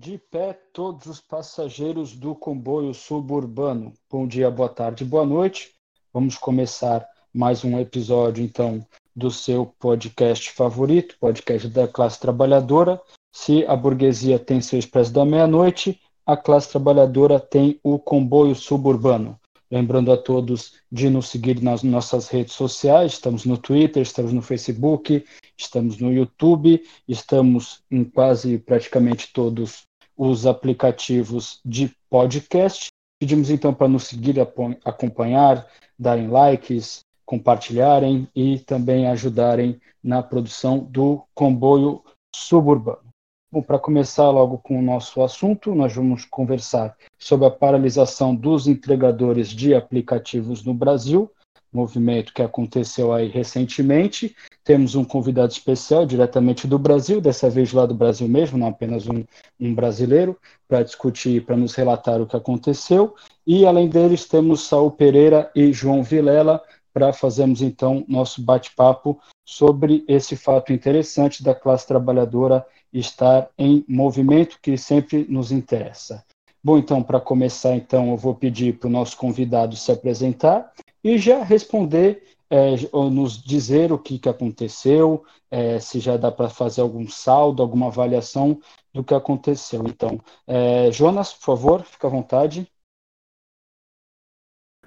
De pé, todos os passageiros do comboio suburbano. Bom dia, boa tarde, boa noite. Vamos começar mais um episódio, então, do seu podcast favorito, podcast da classe trabalhadora. Se a burguesia tem seu expresso da meia-noite, a classe trabalhadora tem o comboio suburbano. Lembrando a todos de nos seguir nas nossas redes sociais, estamos no Twitter, estamos no Facebook, estamos no YouTube, estamos em quase praticamente todos os aplicativos de podcast. Pedimos então para nos seguir, acompanhar, darem likes, compartilharem e também ajudarem na produção do comboio suburbano. Bom, para começar logo com o nosso assunto, nós vamos conversar sobre a paralisação dos entregadores de aplicativos no Brasil, movimento que aconteceu aí recentemente. Temos um convidado especial diretamente do Brasil, dessa vez lá do Brasil mesmo, não apenas um, um brasileiro, para discutir, para nos relatar o que aconteceu. E além deles, temos Saul Pereira e João Vilela para fazermos então nosso bate-papo sobre esse fato interessante da classe trabalhadora estar em movimento que sempre nos interessa. Bom, então, para começar, então, eu vou pedir para o nosso convidado se apresentar e já responder, é, ou nos dizer o que, que aconteceu, é, se já dá para fazer algum saldo, alguma avaliação do que aconteceu. Então, é, Jonas, por favor, fica à vontade.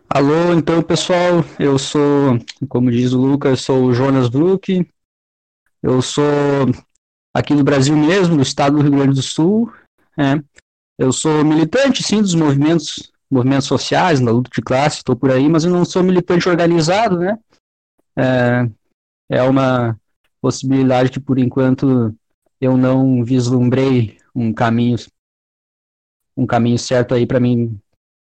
Alô, então, pessoal, eu sou, como diz o Lucas, sou o Jonas Brook, eu sou aqui no Brasil mesmo, no estado do Rio Grande do Sul. É. Eu sou militante, sim, dos movimentos, movimentos sociais, na luta de classe, estou por aí, mas eu não sou militante organizado, né? É, é uma possibilidade que, por enquanto, eu não vislumbrei um caminho um caminho certo aí para mim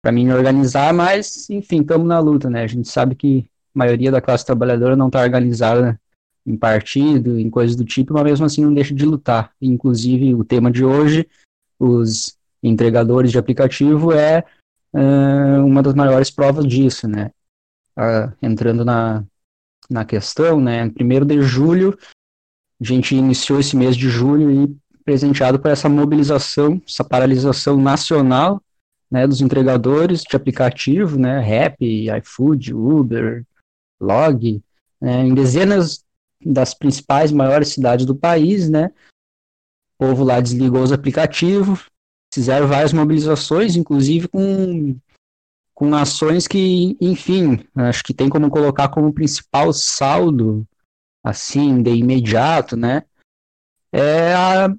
para mim organizar, mas enfim, estamos na luta, né? A gente sabe que a maioria da classe trabalhadora não está organizada em partido, em coisas do tipo, mas mesmo assim não deixa de lutar. Inclusive, o tema de hoje, os entregadores de aplicativo, é uh, uma das maiores provas disso, né? Uh, entrando na, na questão, né? Primeiro de julho, a gente iniciou esse mês de julho e presenteado por essa mobilização, essa paralisação nacional, né, dos entregadores de aplicativo, né, Rap, iFood, Uber, Log, né, em dezenas das principais maiores cidades do país, né? O povo lá desligou os aplicativos, fizeram várias mobilizações, inclusive com, com ações que, enfim, acho que tem como colocar como principal saldo, assim, de imediato, né? É a,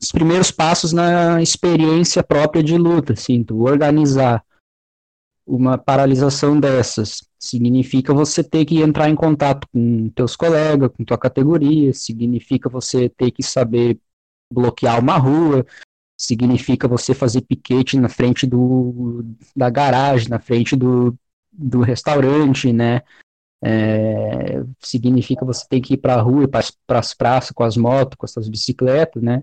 os primeiros passos na experiência própria de luta, assim, tu organizar uma paralisação dessas significa você ter que entrar em contato com teus colegas, com tua categoria, significa você ter que saber bloquear uma rua, significa você fazer piquete na frente do, da garagem, na frente do, do restaurante, né? É, significa você ter que ir para a rua, para as praças com as motos, com as suas bicicletas, né?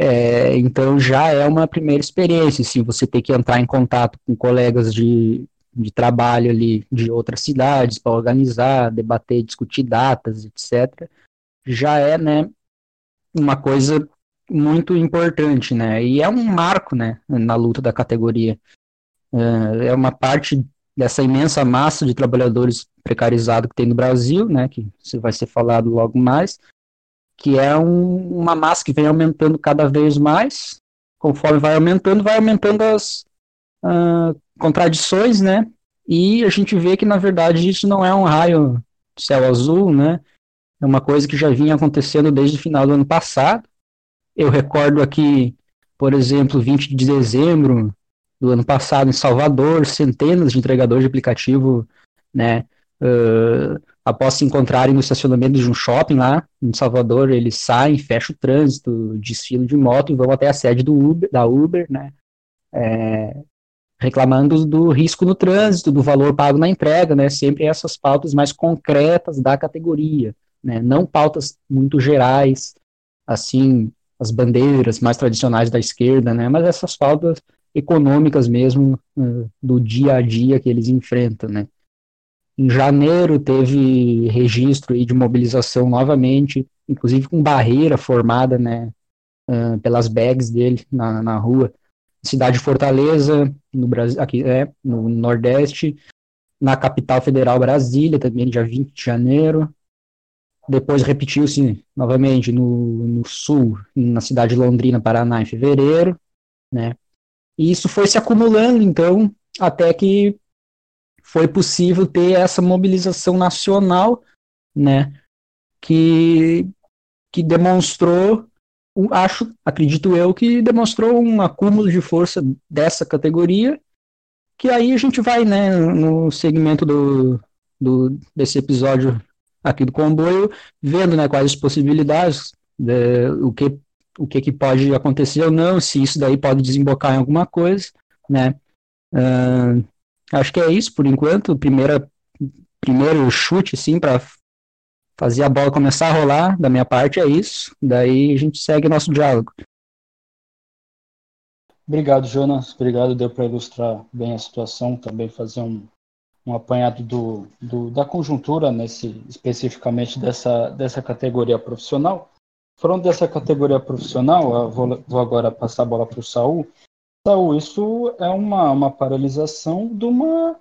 É, então já é uma primeira experiência, se você ter que entrar em contato com colegas de, de trabalho ali de outras cidades para organizar, debater, discutir datas, etc. Já é, né, uma coisa muito importante, né? E é um marco, né, na luta da categoria. É, é uma parte dessa imensa massa de trabalhadores precarizados que tem no Brasil, né, que vai ser falado logo mais, que é um, uma massa que vem aumentando cada vez mais, conforme vai aumentando, vai aumentando as uh, contradições, né? E a gente vê que, na verdade, isso não é um raio céu azul, né? É uma coisa que já vinha acontecendo desde o final do ano passado. Eu recordo aqui, por exemplo, 20 de dezembro do ano passado, em Salvador, centenas de entregadores de aplicativo, né, uh, após se encontrarem no estacionamento de um shopping lá em Salvador, eles saem, fecham o trânsito, desfilam de moto e vão até a sede do Uber, da Uber, né? É, reclamando do risco no trânsito, do valor pago na entrega, né? Sempre essas pautas mais concretas da categoria, né? Não pautas muito gerais, assim, as bandeiras mais tradicionais da esquerda, né? Mas essas pautas econômicas mesmo uh, do dia a dia que eles enfrentam, né? Em janeiro teve registro de mobilização novamente, inclusive com barreira formada, né, uh, pelas bags dele na, na rua. Cidade de Fortaleza, no Brasil, aqui é, no Nordeste, na capital federal Brasília, também dia 20 de janeiro. Depois repetiu-se novamente no, no sul, na cidade de Londrina, Paraná, em fevereiro, né? E isso foi se acumulando, então, até que foi possível ter essa mobilização nacional, né? Que, que demonstrou, acho, acredito eu, que demonstrou um acúmulo de força dessa categoria, que aí a gente vai, né, no segmento do, do, desse episódio aqui do comboio, vendo né, quais as possibilidades, de, o, que, o que, que pode acontecer ou não, se isso daí pode desembocar em alguma coisa, né? Uh, acho que é isso por enquanto. Primeira, primeiro chute, assim, para fazer a bola começar a rolar, da minha parte é isso. Daí a gente segue nosso diálogo. Obrigado, Jonas. Obrigado, deu para ilustrar bem a situação, também fazer um, um apanhado do, do, da conjuntura, nesse, especificamente dessa, dessa categoria profissional. Falando dessa categoria profissional, vou, vou, agora passar a bola para o Saul. Saul, isso é uma, uma paralisação de uma,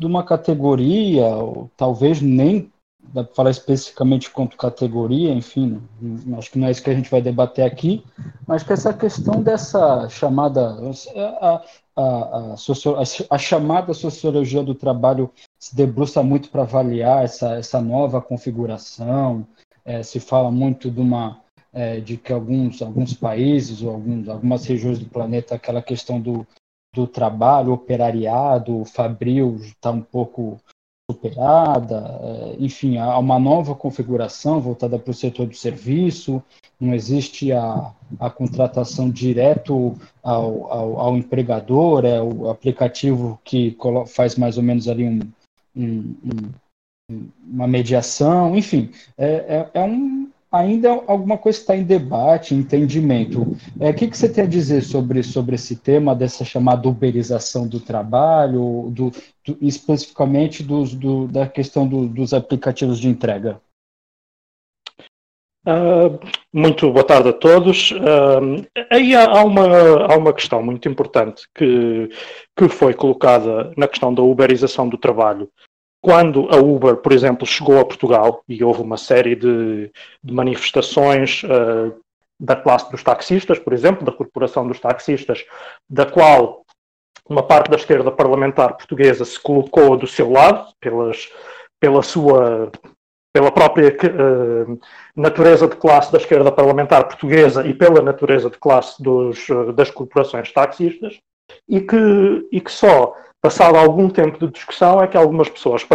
de uma categoria, ou talvez nem dá para falar especificamente quanto categoria, enfim, acho que não é isso que a gente vai debater aqui, mas que essa questão dessa chamada, a, a, a, a chamada sociologia do trabalho se debruça muito para avaliar essa, essa nova configuração, é, se fala muito de uma é, de que alguns, alguns países ou alguns, algumas regiões do planeta aquela questão do, do trabalho, operariado, fabril está um pouco superada, é, enfim, há uma nova configuração voltada para o setor do serviço, não existe a, a contratação direto ao, ao, ao empregador, é o aplicativo que faz mais ou menos ali um, um, um uma mediação, enfim, é, é, é um, ainda alguma coisa está em debate, entendimento. É, o que, que você tem a dizer sobre, sobre esse tema dessa chamada uberização do trabalho, do, do especificamente dos, do, da questão do, dos aplicativos de entrega? Uh, muito boa tarde a todos. Uh, aí há, uma, há uma questão muito importante que, que foi colocada na questão da uberização do trabalho quando a Uber, por exemplo, chegou a Portugal e houve uma série de, de manifestações uh, da classe dos taxistas, por exemplo, da corporação dos taxistas, da qual uma parte da esquerda parlamentar portuguesa se colocou do seu lado pelas, pela sua pela própria uh, natureza de classe da esquerda parlamentar portuguesa e pela natureza de classe dos, uh, das corporações taxistas, e que, e que só passado algum tempo de discussão, é que algumas pessoas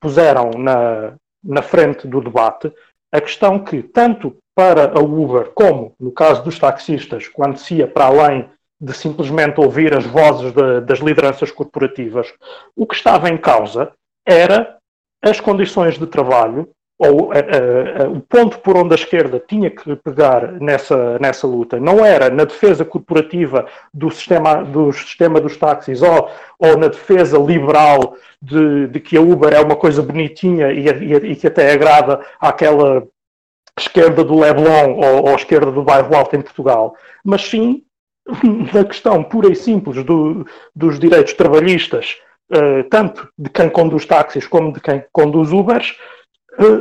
puseram na, na frente do debate a questão que, tanto para a Uber como no caso dos taxistas, quando se ia para além de simplesmente ouvir as vozes de, das lideranças corporativas, o que estava em causa era as condições de trabalho ou uh, uh, o ponto por onde a esquerda tinha que pegar nessa, nessa luta não era na defesa corporativa do sistema, do sistema dos táxis ou, ou na defesa liberal de, de que a Uber é uma coisa bonitinha e, e, e que até agrada àquela esquerda do Leblon ou, ou esquerda do bairro Alto em Portugal, mas sim na questão pura e simples do, dos direitos trabalhistas, uh, tanto de quem conduz táxis como de quem conduz Ubers,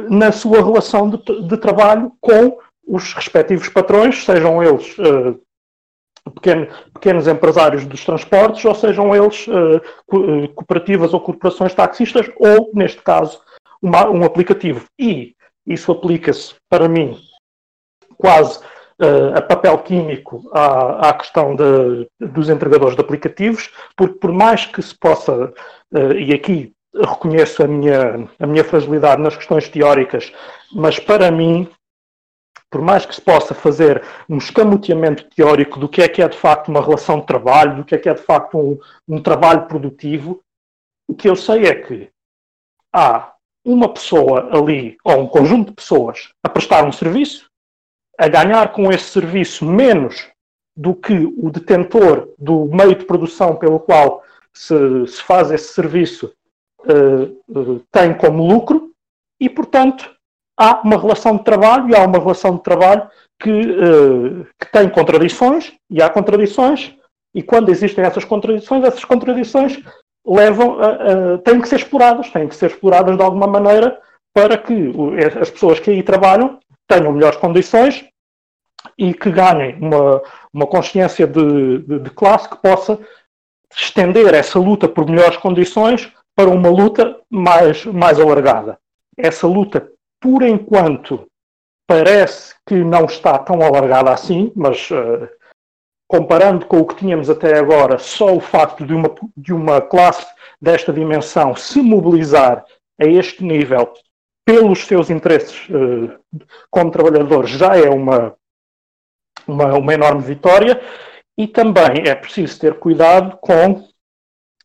na sua relação de, de, trabalho com os respectivos patrões, sejam eles uh, pequeno, pequenos empresários dos transportes, ou sejam eles uh, cooperativas ou corporações taxistas, ou, neste caso, uma, um aplicativo. E isso aplica-se, para mim, quase uh, a papel químico à, à questão de, dos entregadores de aplicativos, porque por mais que se possa, e aqui reconheço a minha, a minha fragilidade nas questões teóricas, mas para mim, por mais que se possa fazer um escamoteamento teórico do que é que é de facto uma relação de trabalho, do que é que é de facto um, um trabalho produtivo, o que eu sei é que há uma pessoa ali, ou um conjunto de pessoas, a prestar um serviço, a ganhar com esse serviço menos do que o detentor do meio de produção pelo qual se, se faz esse serviço uh, tem como lucro e, portanto, há uma relação de trabalho e há uma relação de trabalho que, uh, que tem contradições e há contradições. E quando existem essas contradições, essas contradições levam a, a, têm que ser exploradas, têm que ser exploradas de alguma maneira para que as pessoas que aí trabalham tenham melhores condições e que ganhem uma, uma consciência de, de, de classe que possa estender essa luta por melhores condições para uma luta mais, mais alargada. Essa luta, por enquanto, parece que não está tão alargada assim, mas uh, comparando com o que tínhamos até agora, só o facto de uma, de uma classe desta dimensão se mobilizar a este nível pelos seus interesses uh, como trabalhadores já é uma, uma, uma enorme vitória e também é preciso ter cuidado com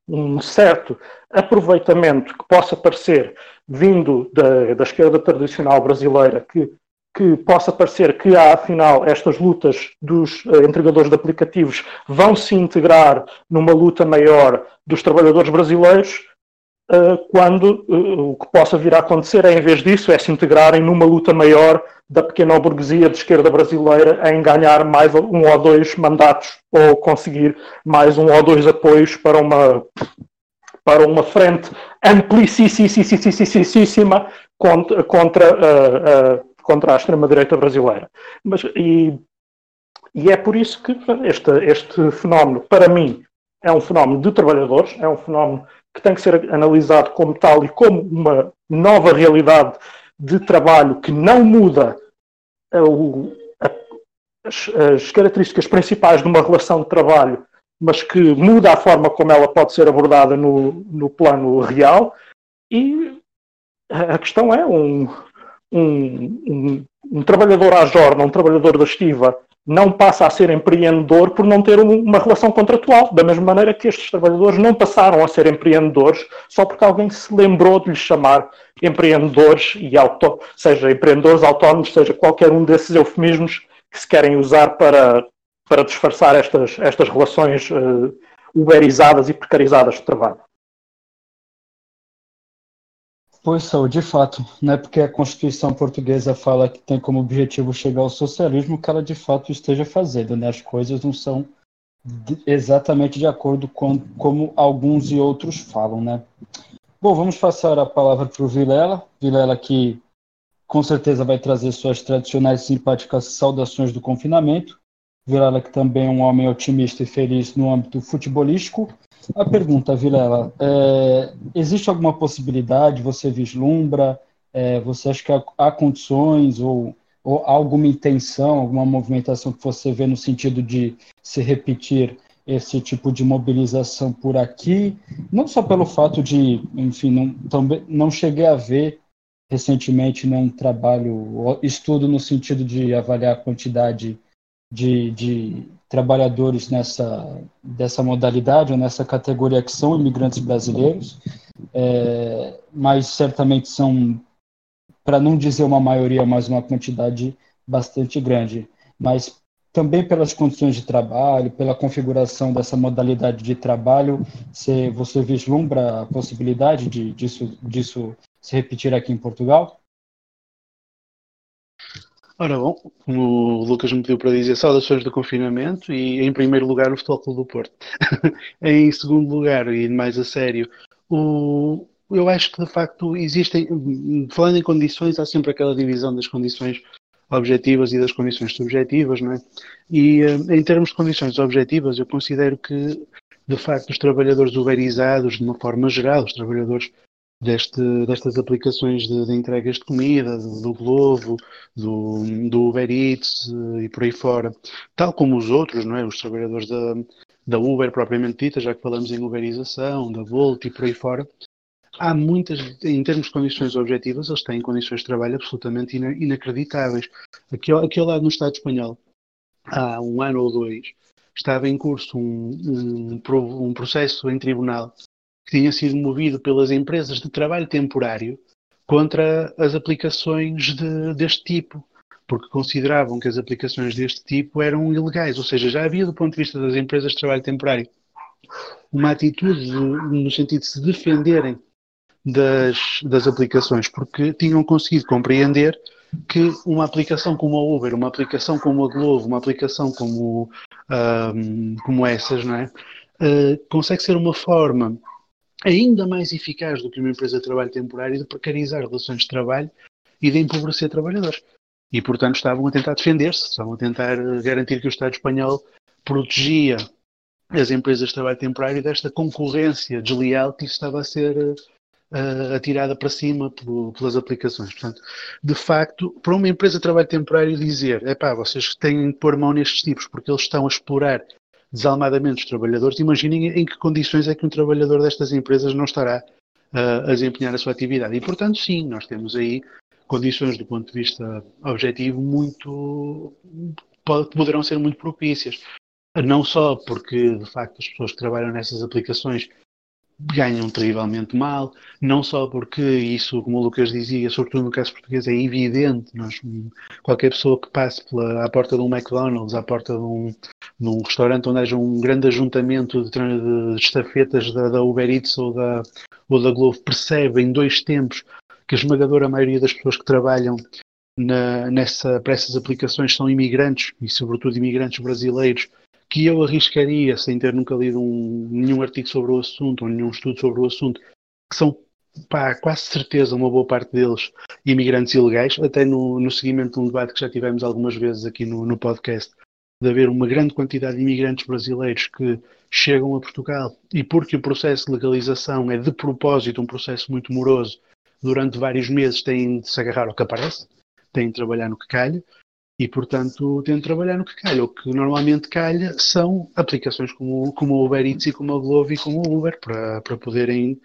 um certo aproveitamento que possa parecer vindo da, da esquerda tradicional brasileira, que, que possa parecer que há, afinal, estas lutas dos uh, entregadores de aplicativos vão se integrar numa luta maior dos trabalhadores brasileiros, quando uh, o que possa vir a acontecer é, em vez disso, é se integrarem numa luta maior da pequena burguesia de esquerda brasileira em ganhar mais um ou dois mandatos ou conseguir mais um ou dois apoios para uma para uma frente amplíssima contra, contra, uh, uh, contra a extrema-direita brasileira. Mas, e, e é por isso que este, este fenómeno, para mim, é um fenómeno de trabalhadores, é um fenómeno que tem que ser analisado como tal e como uma nova realidade de trabalho que não muda a, as, as, características principais de uma relação de trabalho, mas que muda a forma como ela pode ser abordada no, no plano real. E a questão é um, um, um, um trabalhador à jornada, um trabalhador da estiva, não passa a ser empreendedor por não ter uma relação contratual, da mesma maneira que estes trabalhadores não passaram a ser empreendedores só porque alguém se lembrou de lhes chamar empreendedores, e auto, seja empreendedores autónomos, seja qualquer um desses eufemismos que se querem usar para, para disfarçar estas, estas relações uh, uberizadas e precarizadas de trabalho. Pois são, de fato, não é porque a Constituição portuguesa fala que tem como objetivo chegar ao socialismo que ela de fato esteja fazendo, né? As coisas não são exatamente de acordo com como alguns e outros falam, né? Bom, vamos passar a palavra para o Vilela, Vilela que com certeza vai trazer suas tradicionais simpáticas saudações do confinamento, Vilela que também é um homem otimista e feliz no âmbito futebolístico, a pergunta, Vilela, é, existe alguma possibilidade, você vislumbra, é, você acha que há, há condições ou, ou alguma intenção, alguma movimentação que você vê no sentido de se repetir esse tipo de mobilização por aqui, não só pelo fato de, enfim, não, também, não cheguei a ver recentemente num trabalho, estudo no sentido de avaliar a quantidade de, de trabalhadores nessa dessa modalidade ou nessa categoria que são imigrantes brasileiros, é, mas certamente são, para não dizer uma maioria, mas uma quantidade bastante grande. Mas também pelas condições de trabalho, pela configuração dessa modalidade de trabalho, você, você vislumbra a possibilidade de, disso, disso se repetir aqui em Portugal? Ora bom, como o Lucas me pediu para dizer, saudações do confinamento e em primeiro lugar o Futebol Clube do Porto. em segundo lugar, e mais a sério, o, eu acho que de facto existem, falando em condições, há sempre aquela divisão das condições objetivas e das condições subjetivas, não é? E eh, em termos de condições objetivas, eu considero que de facto os trabalhadores uberizados, de uma forma geral, os trabalhadores deste, destas aplicações de, de, entregas de comida, do, Glovo, do, do, Uber Eats eh, e por aí fora, tal como os outros, não é? Os trabalhadores da, da Uber propriamente dita, já que falamos em uberização, da Volt e por aí fora, há muitas, em termos de condições objetivas, eles têm condições de trabalho absolutamente inacreditáveis. Aqui, aqui ao lado no Estado espanhol, há um ano ou dois, estava em curso um, um, um processo em tribunal que tinha sido movido pelas empresas de trabalho temporário contra as aplicações de, deste tipo, porque consideravam que as aplicações deste tipo eram ilegais, ou seja, já havia do ponto de vista das empresas de trabalho temporário uma atitude de, no sentido de se defenderem das, das aplicações, porque tinham conseguido compreender que uma aplicação como a Uber, uma aplicação como a Glovo, uma aplicação como, um, como essas, não é? Uh, consegue ser uma forma ainda mais eficaz do que uma empresa de trabalho temporário de precarizar relações de trabalho e de empobrecer trabalhadores. E, portanto, estavam a tentar defender-se, estavam a tentar garantir que o Estado espanhol protegia as empresas de trabalho temporário desta concorrência desleal que estava a ser uh, atirada para cima pelo, pelas aplicações. Portanto, de facto, para uma empresa de trabalho temporário dizer, é pá, vocês têm de pôr mão nestes tipos porque eles estão a explorar desalmadamente os trabalhadores, imaginem em que condições é que um trabalhador destas empresas não estará uh, a desempenhar a sua atividade. E, portanto, sim, nós temos aí condições do ponto de vista objetivo muito poderão ser muito propícias. Não só porque, de facto, as pessoas que trabalham nessas aplicações ganham terrivelmente mal, não só porque isso, como o Lucas dizia, sobretudo no caso português, é evidente. Nós, qualquer pessoa que passe pela, à porta de um McDonald's, à porta de um, de um restaurante onde haja um grande ajuntamento de, de estafetas da, da, Uber Eats ou da, ou da Glovo, percebe em dois tempos que a esmagadora maioria das pessoas que trabalham na, nessa, para essas aplicações são imigrantes, e sobretudo imigrantes brasileiros, que eu arriscaria, sem ter nunca lido um, nenhum artigo sobre o assunto ou nenhum estudo sobre o assunto, que são, pá, quase certeza, uma boa parte deles imigrantes ilegais, até no, no seguimento de um debate que já tivemos algumas vezes aqui no, no podcast, de haver uma grande quantidade de imigrantes brasileiros que chegam a Portugal e porque o processo de legalização é de propósito um processo muito moroso, durante vários meses têm de se agarrar ao que aparece, têm de trabalhar no que calha, e, portanto, de trabalhar no que calha. O que normalmente calha são aplicações como, como o Uber Eats e como a Glovo e como o Uber, para, para poderem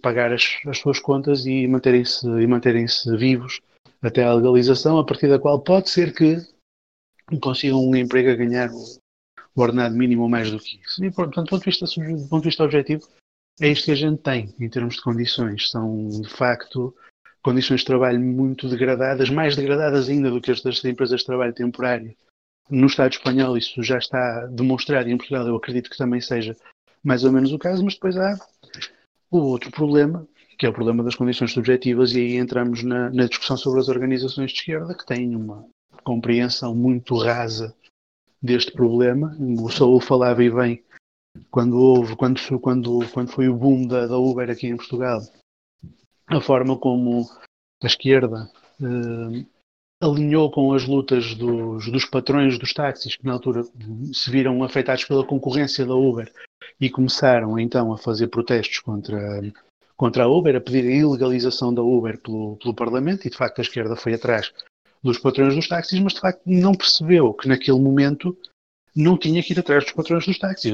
pagar as, as suas contas e manterem-se manterem-se vivos até a legalização, a partir da qual pode ser que consigam um emprego a ganhar o, o ordenado mínimo mais do que isso. E, portanto, do ponto de vista, do ponto de vista objetivo, é isto que a gente tem em termos de condições. São, de facto, condições de trabalho muito degradadas, mais degradadas ainda do que as das empresas de trabalho temporário. No Estado espanhol isso já está demonstrado e em Portugal eu acredito que também seja mais ou menos o caso, mas depois há o outro problema, que é o problema das condições subjetivas, e aí entramos na, na discussão sobre as organizações de esquerda, que têm uma compreensão muito rasa deste problema. O Saúl falava e bem quando houve, quando, quando, quando foi o boom da, da Uber aqui em Portugal, a forma como a esquerda eh, alinhou com as lutas dos, dos patrões dos táxis, que na altura se viram afetados pela concorrência da Uber e começaram então a fazer protestos contra, contra a Uber, a pedir a ilegalização da Uber pelo, pelo Parlamento, e de facto a esquerda foi atrás dos patrões dos táxis, mas de facto não percebeu que naquele momento não tinha que ir atrás dos patrões dos táxis.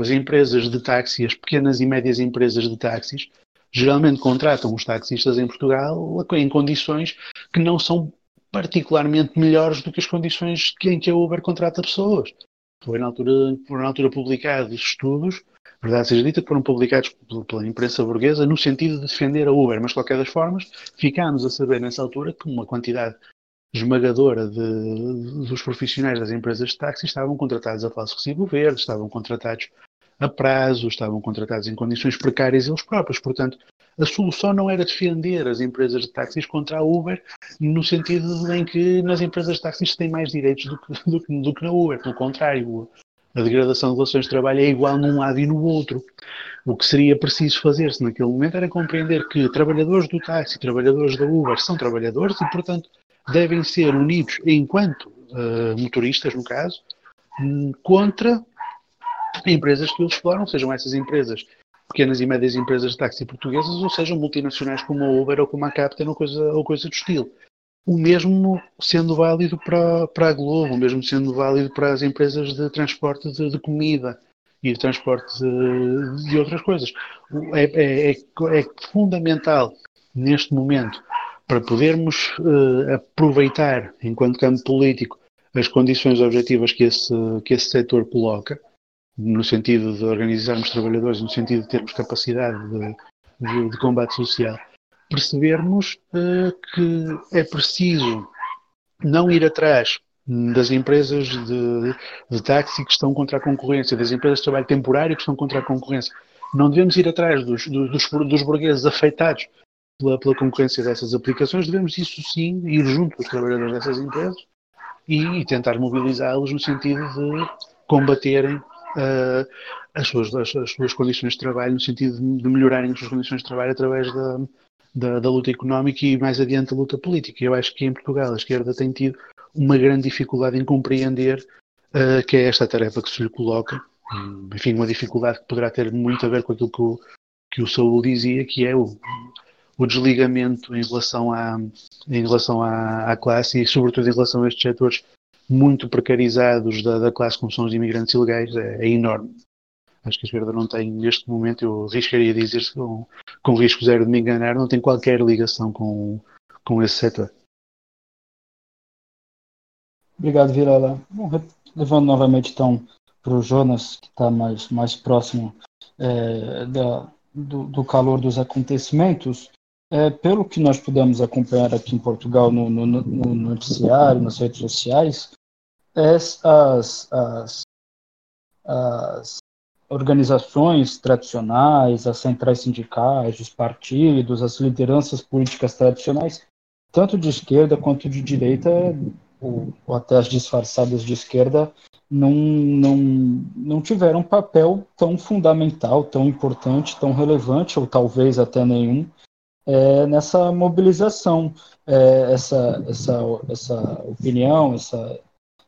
As empresas de táxi, as pequenas e médias empresas de táxis, geralmente contratam os taxistas em Portugal em condições que não são particularmente melhores do que as condições em que a Uber contrata pessoas. Foi na altura, foram na altura publicados estudos, verdade seja dita, que foram publicados pela imprensa burguesa no sentido de defender a Uber, mas de qualquer das formas ficámos a saber nessa altura que uma quantidade esmagadora de, dos profissionais das empresas de táxi estavam contratados a falso recibo verde, estavam contratados a prazo, estavam contratados em condições precárias eles próprios. Portanto, a solução não era defender as empresas de táxis contra a Uber, no sentido em que nas empresas de táxis têm mais direitos do que, do, que, do que na Uber. Pelo contrário, a degradação de relações de trabalho é igual num lado e no outro. O que seria preciso fazer-se naquele momento era compreender que trabalhadores do táxi, trabalhadores da Uber são trabalhadores e, portanto, devem ser unidos enquanto uh, motoristas, no caso, contra empresas que os exploram, sejam essas empresas pequenas e médias empresas de táxi portuguesas, ou sejam multinacionais como a Uber ou como a Captain ou coisa, ou coisa do estilo. O mesmo sendo válido para, para a Globo, o mesmo sendo válido para as empresas de transporte de, de comida e de transporte de, de outras coisas. É, é, é, é, fundamental neste momento para podermos uh, aproveitar, enquanto campo político, as condições objetivas que esse, que esse setor coloca, no sentido de organizarmos trabalhadores, no sentido de termos capacidade de, de, de combate social, percebermos uh, que é preciso não ir atrás das empresas de, de táxi que estão contra a concorrência, das empresas de trabalho temporário que estão contra a concorrência. Não devemos ir atrás dos, dos, dos burgueses afetados pela, pela, concorrência dessas aplicações, devemos, isso sim, ir junto aos trabalhadores dessas empresas e, e tentar mobilizá-los no sentido de combaterem uh, as, suas, as, as, suas condições de trabalho, no sentido de, melhorarem as suas condições de trabalho através da, da, da, luta económica e mais adiante a luta política. Eu acho que em Portugal a esquerda tem tido uma grande dificuldade em compreender uh, que é esta tarefa que se lhe coloca. Enfim, uma dificuldade que poderá ter muito a ver com aquilo que o, que o Saúl dizia, que é o, o desligamento em relação, à, em relação à, à, classe e, sobretudo, em relação a estes setores muito precarizados da, da classe, como são os imigrantes ilegais, é, é, enorme. Acho que a esquerda não tem, neste momento, eu arriscaria dizer com, com risco zero de me enganar, não tem qualquer ligação com, com esse setor. Obrigado, Virala. levando novamente, então, para o Jonas, que está mais, mais próximo é, da, do, do, calor dos acontecimentos, é, pelo que nós pudemos acompanhar aqui em Portugal no, no, no noticiário, nas redes sociais, as, as, as organizações tradicionais, as centrais sindicais, os partidos, as lideranças políticas tradicionais, tanto de esquerda quanto de direita, ou, ou até as disfarçadas de esquerda, não, não, não tiveram um papel tão fundamental, tão importante, tão relevante, ou talvez até nenhum, é, nessa mobilização. É, essa, essa, essa opinião, essa,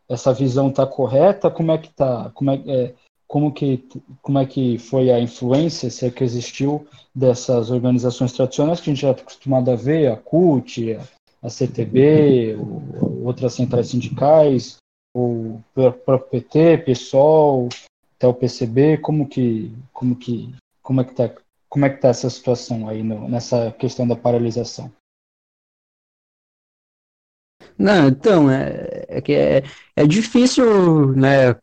essa visão está correta? Como é que está? Como é, é, como que como é que foi a influência, se é que existiu dessas organizações tradicionais que a gente já está acostumado a ver, a CUT, a, a CTB, outras centrais sindicais, o próprio PT, PSOL, até o PCB, como que como que como é que está como é que está essa situação aí no, nessa questão da paralisação? Não, então, é, é que é, é difícil, né,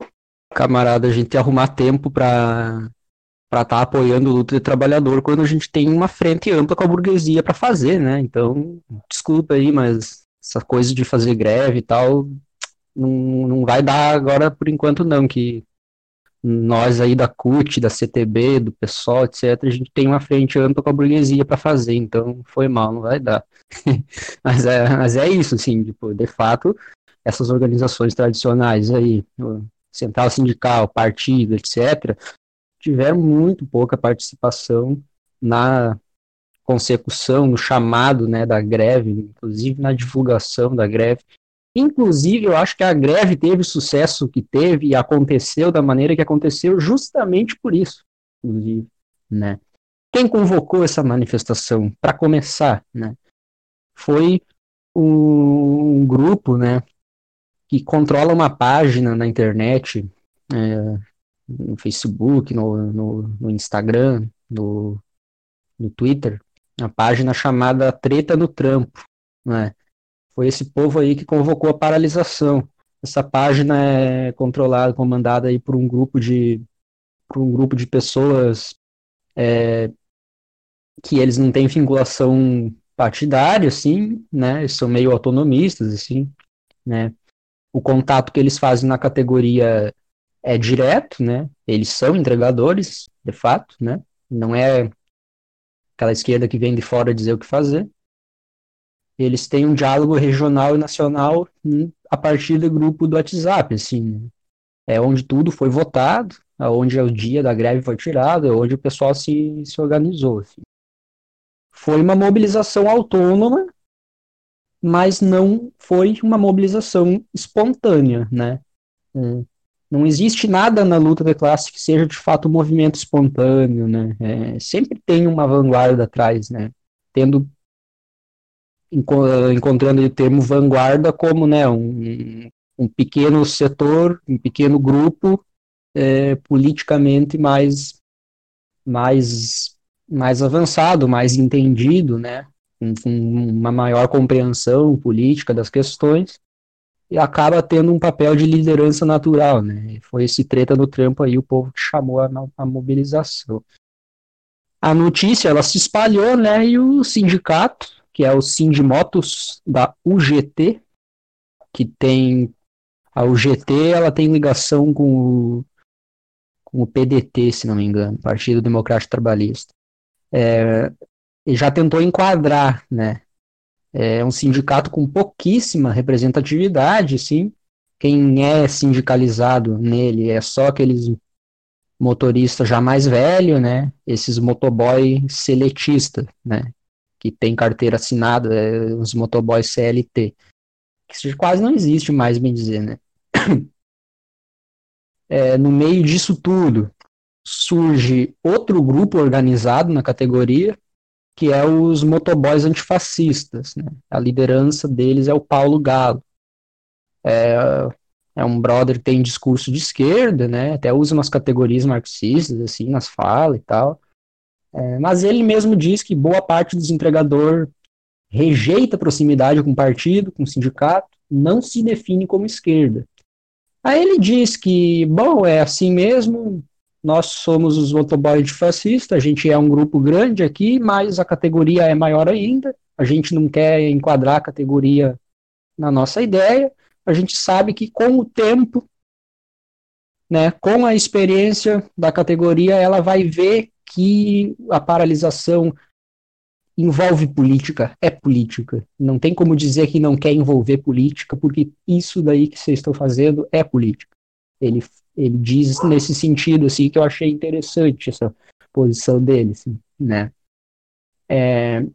camarada, a gente arrumar tempo para para estar tá apoiando o luta de trabalhador quando a gente tem uma frente ampla com a burguesia para fazer, né? Então, desculpa aí, mas essa coisa de fazer greve e tal não, não vai dar agora por enquanto não, que nós aí da CUT, da CTB, do PSOL, etc., a gente tem uma frente ampla com a burguesia para fazer, então foi mal, não vai dar. mas, é, mas é isso, assim, tipo, de fato, essas organizações tradicionais aí, central sindical, partido, etc., tiveram muito pouca participação na consecução, no chamado né, da greve, inclusive na divulgação da greve, Inclusive, eu acho que a greve teve sucesso que teve e aconteceu da maneira que aconteceu justamente por isso, inclusive, né? Quem convocou essa manifestação, para começar, né? Foi um, grupo, né? Que controla uma página na internet, é, no Facebook, no, no, no Instagram, no, no Twitter, a página chamada Treta no Trampo, né? Foi esse povo aí que convocou a paralisação. Essa página é controlada, comandada aí por um grupo de, por um grupo de pessoas é, que eles não têm vinculação partidária, assim, né? Eles são meio autonomistas, assim, né? O contato que eles fazem na categoria é direto, né? Eles são entregadores, de fato, né? Não é aquela esquerda que vem de fora dizer o que fazer. Eles têm um diálogo regional e nacional a partir do grupo do WhatsApp, assim. Né? É onde tudo foi votado, onde o dia da greve foi tirado, é onde o pessoal se, se organizou. Assim. Foi uma mobilização autônoma, mas não foi uma mobilização espontânea, né? É, não existe nada na luta de classe que seja de fato um movimento espontâneo, né? É, sempre tem uma vanguarda atrás, né? Tendo encontrando o termo vanguarda como né, um, um pequeno setor, um pequeno grupo é, politicamente mais, mais, mais avançado, mais entendido, né, com, com uma maior compreensão política das questões, e acaba tendo um papel de liderança natural, né? Foi esse treta no trampo aí, o povo que chamou a, a mobilização. A notícia, ela se espalhou, né, e o sindicato, que é o Sindimotos da UGT, que tem a UGT, ela tem ligação com o, com o PDT, se não me engano, Partido Democrático Trabalhista. É, ele já tentou enquadrar, né? É um sindicato com pouquíssima representatividade, sim. Quem é sindicalizado nele é só aqueles motoristas já mais velho, né? Esses motoboy seletistas, né? Que tem carteira assinada, é, os motoboys CLT. Que quase não existe mais, bem dizer, né? É, no meio disso tudo, surge outro grupo organizado na categoria, que é os motoboys antifascistas. Né? A liderança deles é o Paulo Galo. É, é um brother que tem discurso de esquerda, né? Até usa umas categorias marxistas, assim, nas falas e tal. É, mas ele mesmo diz que boa parte dos empregador rejeita proximidade com o partido, com o sindicato, não se define como esquerda. Aí ele diz que, bom, é assim mesmo, nós somos os motoboys fascistas, a gente é um grupo grande aqui, mas a categoria é maior ainda, a gente não quer enquadrar a categoria na nossa ideia, a gente sabe que com o tempo, né, com a experiência da categoria, ela vai ver que a paralisação envolve política, é política. Não tem como dizer que não quer envolver política, porque isso daí que vocês estão fazendo é política. Ele, ele diz nesse sentido, assim, que eu achei interessante essa posição dele, assim, né. É,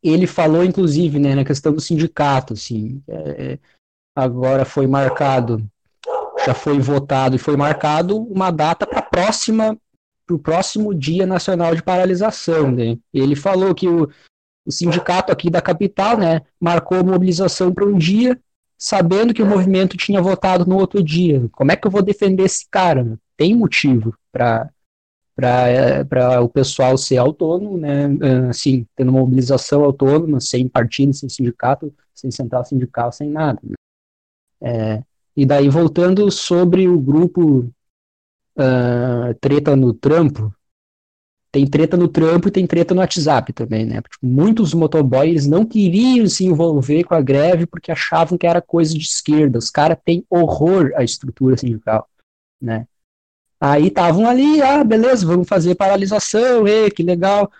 ele falou, inclusive, né, na questão do sindicato, assim, é, agora foi marcado, já foi votado e foi marcado uma data para próxima para o próximo Dia Nacional de Paralisação. Né? Ele falou que o, o sindicato aqui da capital né, marcou mobilização para um dia, sabendo que o movimento tinha votado no outro dia. Como é que eu vou defender esse cara? Tem motivo para para o pessoal ser autônomo, né, assim, tendo uma mobilização autônoma, sem partido, sem sindicato, sem central sindical, sem nada. Né? É, e daí, voltando sobre o grupo uh, Treta no Trampo, tem treta no trampo e tem treta no WhatsApp também, né? Tipo, muitos motoboys não queriam se envolver com a greve porque achavam que era coisa de esquerda. Os caras têm horror à estrutura sindical, né? Aí estavam ali, ah, beleza, vamos fazer paralisação, e, que legal.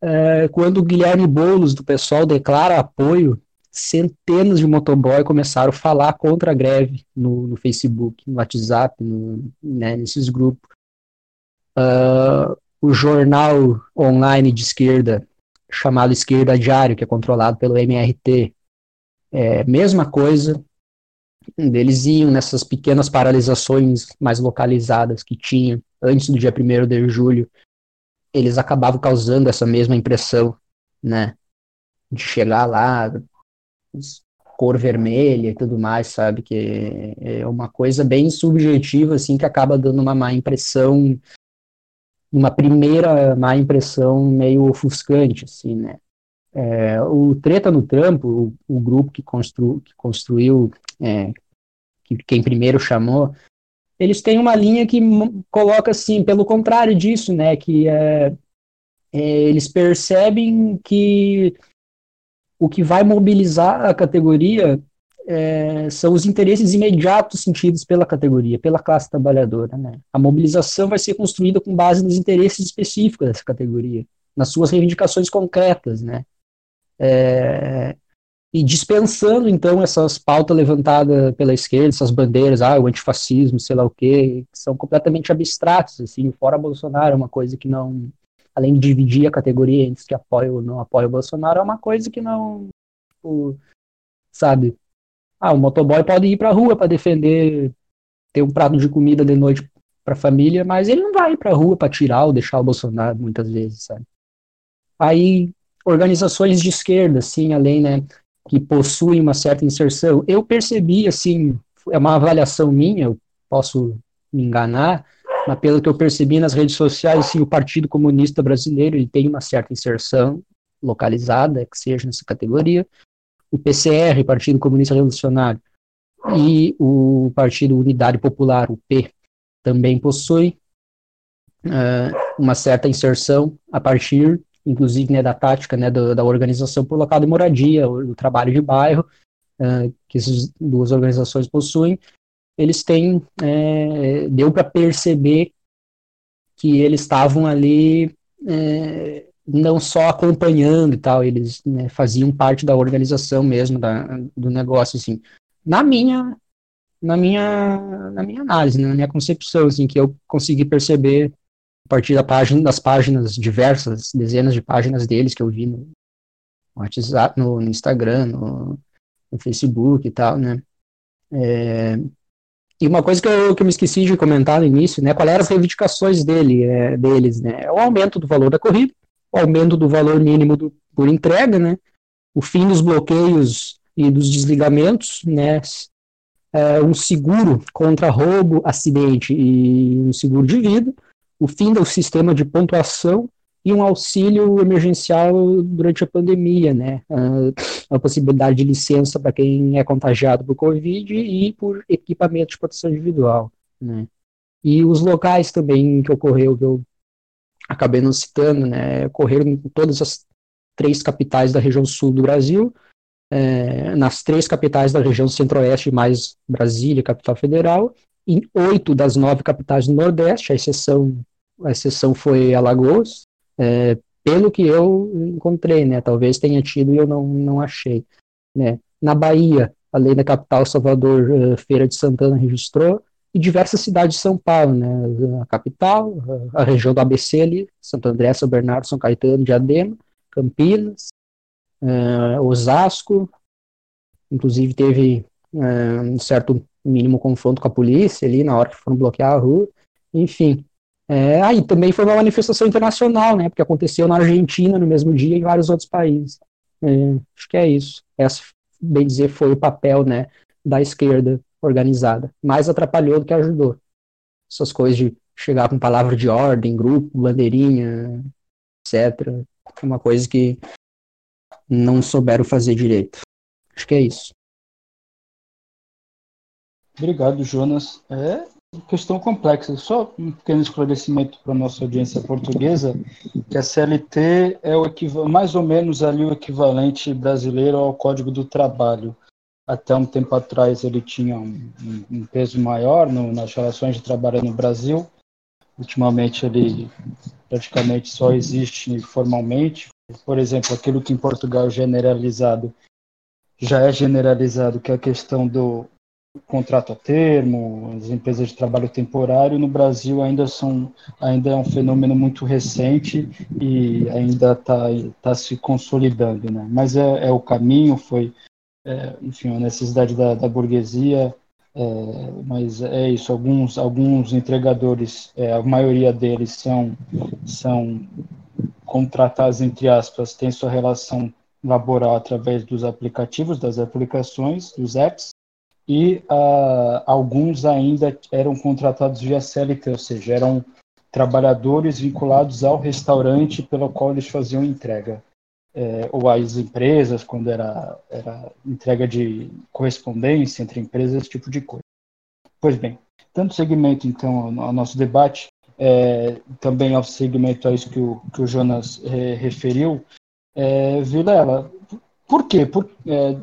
É, quando o Guilherme Boulos, do pessoal, declara apoio centenas de motoboy começaram a falar contra a greve no, no Facebook, no WhatsApp, no, né, nesses grupos. Uh, o jornal online de esquerda, chamado Esquerda Diário, que é controlado pelo MRT, é mesma coisa. Eles iam nessas pequenas paralisações mais localizadas que tinham antes do dia 1 de julho, eles acabavam causando essa mesma impressão, né? De chegar lá, cor vermelha e tudo mais, sabe? Que é uma coisa bem subjetiva, assim, que acaba dando uma má impressão, uma primeira má impressão meio ofuscante, assim, né? É, o Treta no Trampo, o, o grupo que, constru, que construiu, é, que quem primeiro chamou, eles têm uma linha que coloca assim, pelo contrário disso, né? Que é, é eles percebem que o que vai mobilizar a categoria é, são os interesses imediatos sentidos pela categoria, pela classe trabalhadora. Né? A mobilização vai ser construída com base nos interesses específicos dessa categoria, nas suas reivindicações concretas, né? É, e dispensando, então, essas pautas levantadas pela esquerda, essas bandeiras, ah, o antifascismo, sei lá o quê, que são completamente abstratos, assim, fora Bolsonaro, é uma coisa que não, além de dividir a categoria entre os que apoiam ou não apoiam o Bolsonaro, é uma coisa que não, tipo, sabe? Ah, o motoboy pode ir pra rua para defender, ter um prato de comida de noite para a família, mas ele não vai para a rua para tirar ou deixar o Bolsonaro muitas vezes, sabe? Aí organizações de esquerda, assim, além, né, que possuem uma certa inserção, eu percebi, assim, é uma avaliação minha, eu posso me enganar, mas pelo que eu percebi nas redes sociais, sim, o Partido Comunista Brasileiro ele tem uma certa inserção localizada, que seja nessa categoria. O PCR, Partido Comunista Revolucionário, e o Partido Unidade Popular, o P, também possui uh, uma certa inserção a partir, inclusive, né, da tática né, da, da organização por local de moradia, o, o trabalho de bairro, uh, que essas duas organizações possuem, eles têm, é, deu para perceber que eles estavam ali é, não só acompanhando e tal, eles né, faziam parte da organização mesmo da, do negócio, assim. Na minha, na minha, na minha análise, na minha concepção, assim, que eu consegui perceber a partir da página, das páginas diversas, dezenas de páginas deles que eu vi no WhatsApp, no, no Instagram, no, no, Facebook e tal, né? É, e uma coisa que eu, que eu me esqueci de comentar no início, né? Qual eram as reivindicações dele, é, deles, né? É o aumento do valor da corrida, o aumento do valor mínimo do, por entrega, né? O fim dos bloqueios e dos desligamentos, né? É, um seguro contra roubo, acidente e um seguro de vida, o fim do sistema de pontuação e um auxílio emergencial durante a pandemia, né? A, possibilidade de licença para quem é contagiado por Covid e por equipamento de proteção individual, né? E os locais também que ocorreu, que eu acabei não citando, né? Ocorreram em todas as três capitais da região sul do Brasil, é, nas três capitais da região centro-oeste, mais Brasília, capital federal, em oito das nove capitais do Nordeste, a exceção, a exceção foi Alagoas, é, pelo que eu encontrei, né? Talvez tenha tido e eu não, não achei. Né? Na Bahia, além da capital Salvador, uh, Feira de Santana registrou, e diversas cidades de São Paulo, né? A capital, a, região do ABC ali, Santo André, São Bernardo, São Caetano, Diadema, Campinas, uh, Osasco, inclusive teve uh, um certo mínimo confronto com a polícia ali na hora que foram bloquear a rua, enfim, é, aí também foi uma manifestação internacional, né? Porque aconteceu na Argentina no mesmo dia e em vários outros países. É, acho que é isso. Essa, bem dizer, foi o papel, né, da esquerda organizada. Mais atrapalhou do que ajudou. Essas coisas de chegar com palavra de ordem, grupo, bandeirinha, etc. É uma coisa que não souberam fazer direito. Acho que é isso. Obrigado, Jonas. É, questão complexa. Só um pequeno esclarecimento para a nossa audiência portuguesa, que a CLT é o mais ou menos ali o equivalente brasileiro ao Código do Trabalho. Até um tempo atrás ele tinha um, um peso maior no, nas relações de trabalho no Brasil. Ultimamente ele praticamente só existe formalmente. Por exemplo, aquilo que em Portugal é generalizado já é generalizado, que é a questão do contrato a termo, as empresas de trabalho temporário no Brasil ainda são ainda é um fenômeno muito recente e ainda está tá se consolidando, né? Mas é, é o caminho, foi é, enfim a necessidade da, da burguesia, é, mas é isso. Alguns alguns entregadores, é, a maioria deles são são contratados entre aspas, tem sua relação laboral através dos aplicativos, das aplicações, dos apps e uh, alguns ainda eram contratados via CLT, ou seja, eram trabalhadores vinculados ao restaurante pelo qual eles faziam entrega. É, ou às empresas, quando era, era entrega de correspondência entre empresas, esse tipo de coisa. Pois bem, dando seguimento então ao nosso debate, é, também ao segmento a isso que o, que o Jonas é, referiu, é, Vilela, por quê? Por, é,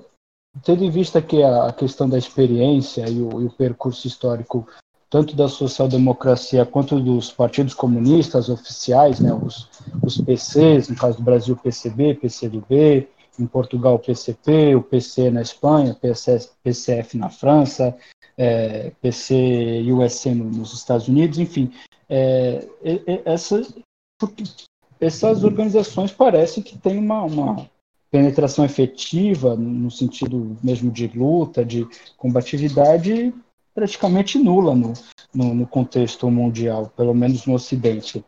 tendo em vista que a questão da experiência e o, e o percurso histórico tanto da social-democracia quanto dos partidos comunistas oficiais, né, os, os PCs, no caso do Brasil, PCB, PCdoB, em Portugal, PCP, o PC na Espanha, PCF na França, é, PC e USC nos Estados Unidos, enfim, é, essa, essas organizações parecem que têm uma, uma, penetração efetiva, no sentido mesmo de luta, de combatividade, praticamente nula no, no, no contexto mundial, pelo menos no Ocidente.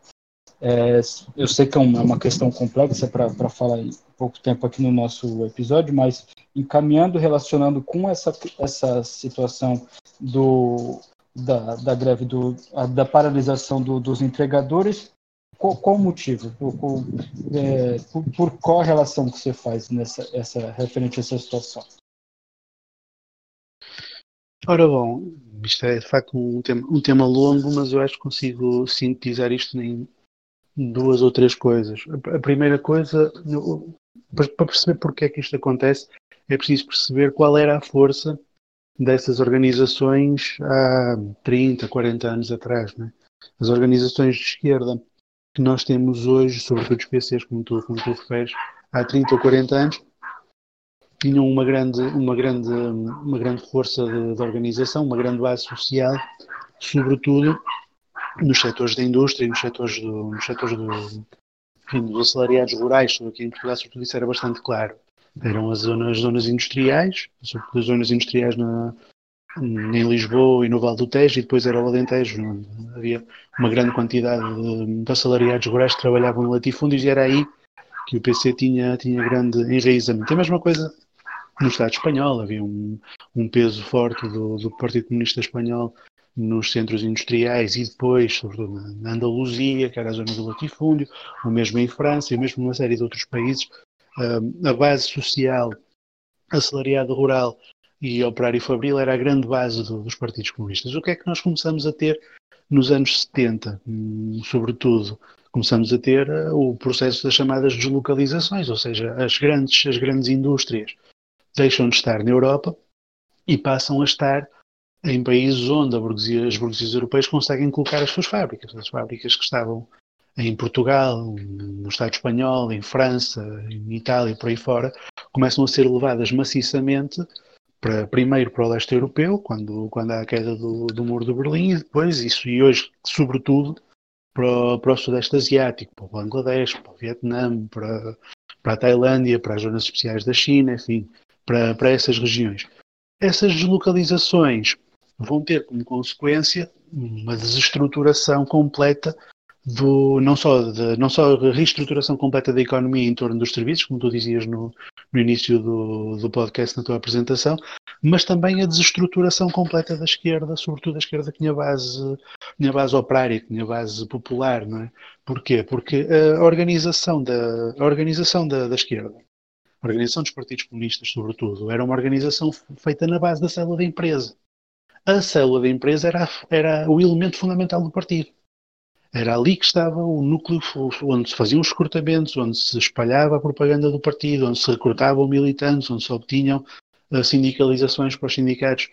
É, eu sei que é uma, questão complexa para falar em pouco tempo aqui no nosso episódio, mas encaminhando, relacionando com essa, essa situação do, da, da greve, do, da paralisação do, dos entregadores, qual, qual motivo? Por, por, é, por, por, qual relação que você faz nessa, essa, referente a essa situação? Ora bom, isto é de facto um tema, um tema longo, mas eu acho que consigo sintetizar isto em duas ou três coisas. A primeira coisa, para perceber porque é que isto acontece, é preciso perceber qual era a força dessas organizações há 30, 40 anos atrás. Né? As organizações de esquerda que nós temos hoje, sobretudo os PCs, como tu, como tu referes, há 30 ou 40 anos, tinham uma grande, uma grande, uma grande força de, de organização, uma grande base social, sobretudo nos setores da indústria, nos setores, do, nos setores do, enfim, dos assalariados rurais, aqui em Portugal, sobretudo isso era bastante claro. Eram as zonas, zonas industriais, sobretudo as zonas industriais na, em Lisboa e no Val do Tejo, e depois era o Alentejo, onde havia uma grande quantidade de, de assalariados rurais que trabalhavam em latifúndios, e era aí que o PC tinha, tinha grande enraizamento. É a mesma coisa no Estado espanhol, havia um, um peso forte do, do Partido Comunista Espanhol nos centros industriais e depois, sobretudo na Andaluzia, que era a zona do latifúndio, o mesmo em França e mesmo numa série de outros países, a base social, assalariado rural e operário fabril era a grande base do, dos partidos comunistas. O que é que nós começamos a ter nos anos 70, hum, sobretudo? Começamos a ter uh, o processo das chamadas deslocalizações, ou seja, as grandes, as grandes indústrias deixam de estar na Europa e passam a estar em países onde burguesia, as burguesias europeias conseguem colocar as suas fábricas. As fábricas que estavam em Portugal, no Estado espanhol, em França, em Itália por aí fora, começam a ser levadas maciçamente para, primeiro para o leste europeu, quando, quando há a queda do, do muro de Berlim, e depois isso, e hoje, sobretudo, para, para o Sudeste Asiático, para o Bangladesh, para o Vietnã, para, para a Tailândia, para as zonas especiais da China, enfim, para, para essas regiões. Essas deslocalizações vão ter como consequência uma desestruturação completa do, não, só de, não só a reestruturação completa da economia em torno dos serviços, como tu dizias no, no início do, do podcast, na tua apresentação, mas também a desestruturação completa da esquerda, sobretudo a esquerda que tinha base, tinha base operária, que tinha base popular, não é? Porquê? Porque a organização da, a organização da, da esquerda, a organização dos partidos comunistas, sobretudo, era uma organização feita na base da célula da empresa. A célula da empresa era, era o elemento fundamental do partido. Era ali que estava o núcleo onde se faziam os recrutamentos, onde se espalhava a propaganda do partido, onde se recrutavam militantes, onde se obtinham uh, sindicalizações para os sindicatos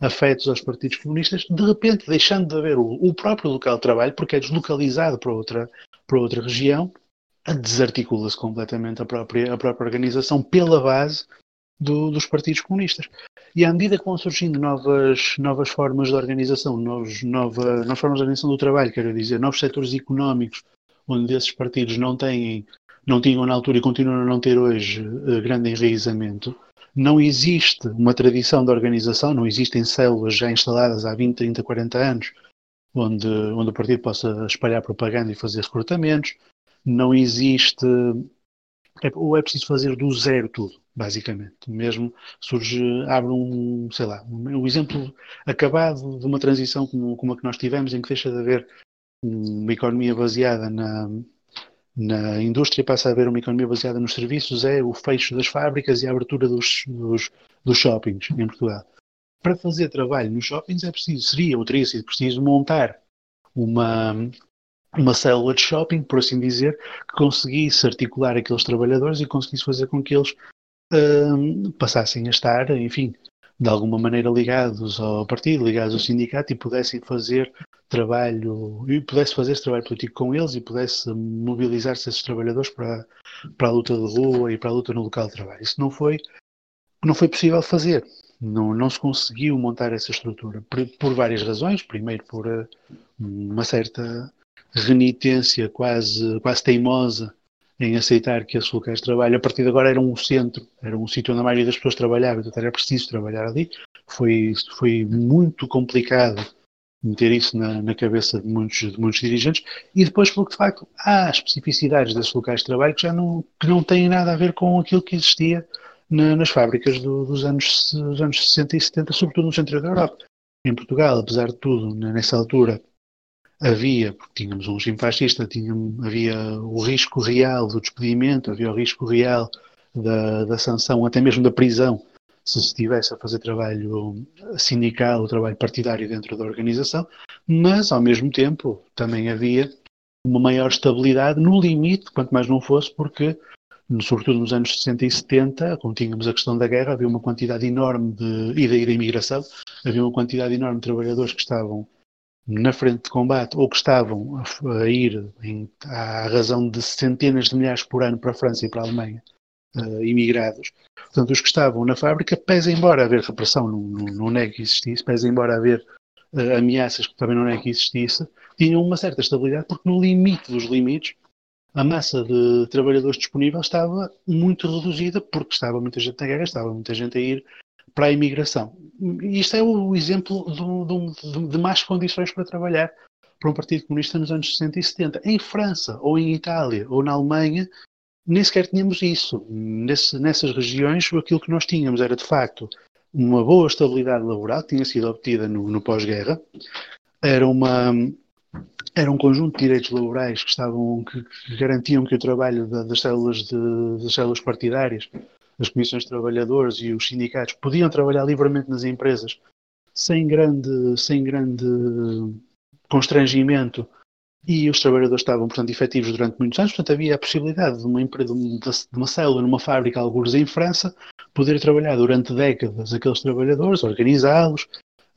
afetos aos partidos comunistas, de repente deixando de haver o, o, próprio local de trabalho, porque é deslocalizado para outra, para outra região, desarticula-se completamente a própria, a própria organização pela base do, dos partidos comunistas. E à medida que vão surgindo novas, novas formas de organização, novos, nova, novas formas de organização do trabalho, quero dizer, novos setores económicos, onde esses partidos não têm, não tinham na altura e continuam a não ter hoje uh, grande enraizamento, não existe uma tradição de organização, não existem células já instaladas há 20, 30, 40 anos, onde, onde o partido possa espalhar propaganda e fazer recrutamentos, não existe é, ou é preciso fazer do zero tudo, basicamente. Mesmo surge, abre um, sei lá, um, um exemplo acabado de uma transição como, como a que nós tivemos, em que deixa de haver uma economia baseada na, na indústria, passa a haver uma economia baseada nos serviços, é o fecho das fábricas e a abertura dos, dos, dos shoppings em Portugal. Para fazer trabalho nos shoppings é preciso, seria ou teria sido preciso montar uma, uma célula de shopping, por assim dizer, que conseguisse articular aqueles trabalhadores e conseguisse fazer com que eles uh, passassem a estar, enfim, de alguma maneira ligados ao partido, ligados ao sindicato e pudessem fazer trabalho, e pudesse fazer esse trabalho político com eles e pudesse mobilizar-se esses trabalhadores para, para a luta de rua e para a luta no local de trabalho. Isso não foi, não foi possível fazer. Não, não se conseguiu montar essa estrutura por, por várias razões. Primeiro, por uh, uma certa renitência quase, quase teimosa em aceitar que esses locais de trabalho, a partir de agora era um centro, era um sítio onde a maioria das pessoas trabalhava, então era preciso trabalhar ali. Foi, foi muito complicado meter isso na, na cabeça de muitos, de muitos dirigentes e depois porque de facto há especificidades desses locais de trabalho que já não, que não têm nada a ver com aquilo que existia na, nas fábricas do, dos, anos, dos anos 60 e 70, sobretudo no centro da Europa. Em Portugal, apesar de tudo, nessa altura, havia, porque tínhamos um regime fascista, havia o risco real do despedimento, havia o risco real da, da sanção, até mesmo da prisão, se se estivesse a fazer trabalho sindical, trabalho partidário dentro da organização, mas ao mesmo tempo também havia uma maior estabilidade no limite, quanto mais não fosse, porque sobretudo nos anos 60 e 70, quando tínhamos a questão da guerra, havia uma quantidade enorme de, e da imigração, havia uma quantidade enorme de trabalhadores que estavam na frente de combate ou que estavam a, ir em, à razão de centenas de milhares por ano para a França e para a Alemanha, uh, imigrados. Portanto, os que estavam na fábrica, pese embora haver repressão, não, não, não é que existisse, pese embora haver uh, ameaças que também não é que existisse, tinham uma certa estabilidade porque no limite dos limites a massa de trabalhadores disponível estava muito reduzida porque estava muita gente na guerra, estava muita gente a ir para a imigração. Isto é o exemplo de, de, de más condições para trabalhar para um Partido Comunista nos anos 60 e 70. Em França, ou em Itália, ou na Alemanha, nem sequer tínhamos isso. Nesse, nessas regiões, aquilo que nós tínhamos era, de facto, uma boa estabilidade laboral, que tinha sido obtida no, no pós-guerra, era era um conjunto de direitos laborais que estavam que, garantiam que o trabalho da, das células de, das células partidárias, as comissões de trabalhadores e os sindicatos podiam trabalhar livremente nas empresas sem grande sem grande constrangimento e os trabalhadores estavam, portanto, efetivos durante muitos anos, portanto, havia a possibilidade de uma, empresa, de uma célula numa fábrica, alguns em França, poder trabalhar durante décadas aqueles trabalhadores, organizá-los,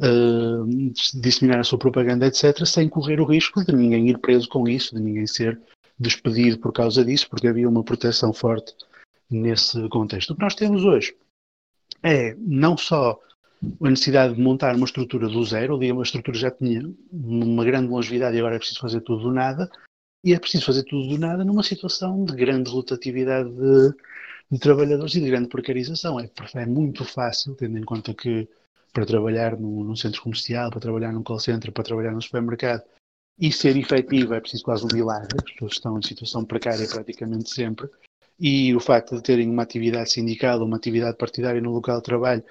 uh, disseminar a sua propaganda, etc., sem correr o risco de ninguém ir preso com isso, de ninguém ser despedido por causa disso, porque havia uma proteção forte nesse contexto. O que nós temos hoje é não só a necessidade de montar uma estrutura do zero, ali uma estrutura já tinha uma grande longevidade e agora é preciso fazer tudo do nada, e é preciso fazer tudo do nada numa situação de grande rotatividade de, de trabalhadores e de grande precarização. É, é muito fácil, tendo em conta que para trabalhar num, num, centro comercial, para trabalhar num call center, para trabalhar num supermercado e ser efetivo é preciso quase um milagre. As pessoas estão em situação precária praticamente sempre. E o facto de terem uma atividade sindical uma atividade partidária no local de trabalho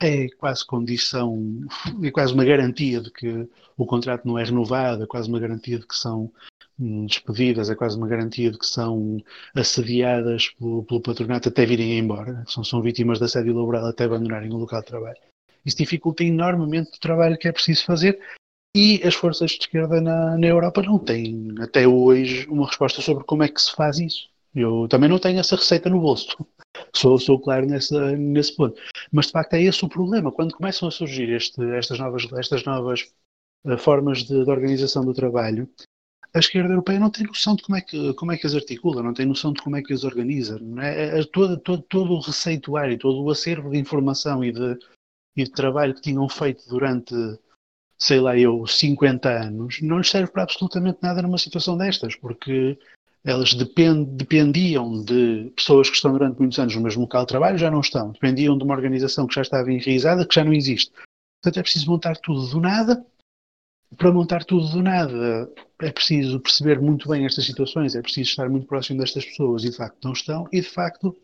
é quase condição, é quase uma garantia de que o contrato não é renovado, é quase uma garantia de que são hum, despedidas, é quase uma garantia de que são assediadas pelo, pelo patronato até virem embora. São, são vítimas de assédio laboral até abandonarem o local de trabalho. Isso dificulta enormemente o trabalho que é preciso fazer e as forças de esquerda na, na Europa não têm, até hoje, uma resposta sobre como é que se faz isso. Eu também não tenho essa receita no bolso. Sou, sou claro nessa, nesse ponto. Mas de facto é esse o problema. Quando começam a surgir este, estas novas, estas novas uh, formas de, de, organização do trabalho, a esquerda europeia não tem noção de como é que, como é que as articula, não tem noção de como é que as organiza. É? É, é, todo, todo, todo o receituário, todo o acervo de informação e de, e de trabalho que tinham feito durante, sei lá eu, 50 anos, não lhes serve para absolutamente nada numa situação destas, porque elas depend, dependiam de pessoas que estão durante muitos anos no mesmo local de trabalho, já não estão. Dependiam de uma organização que já estava enraizada, que já não existe. Portanto, é preciso montar tudo do nada. Para montar tudo do nada, é preciso perceber muito bem estas situações, é preciso estar muito próximo destas pessoas e, de facto, não estão. E, de facto,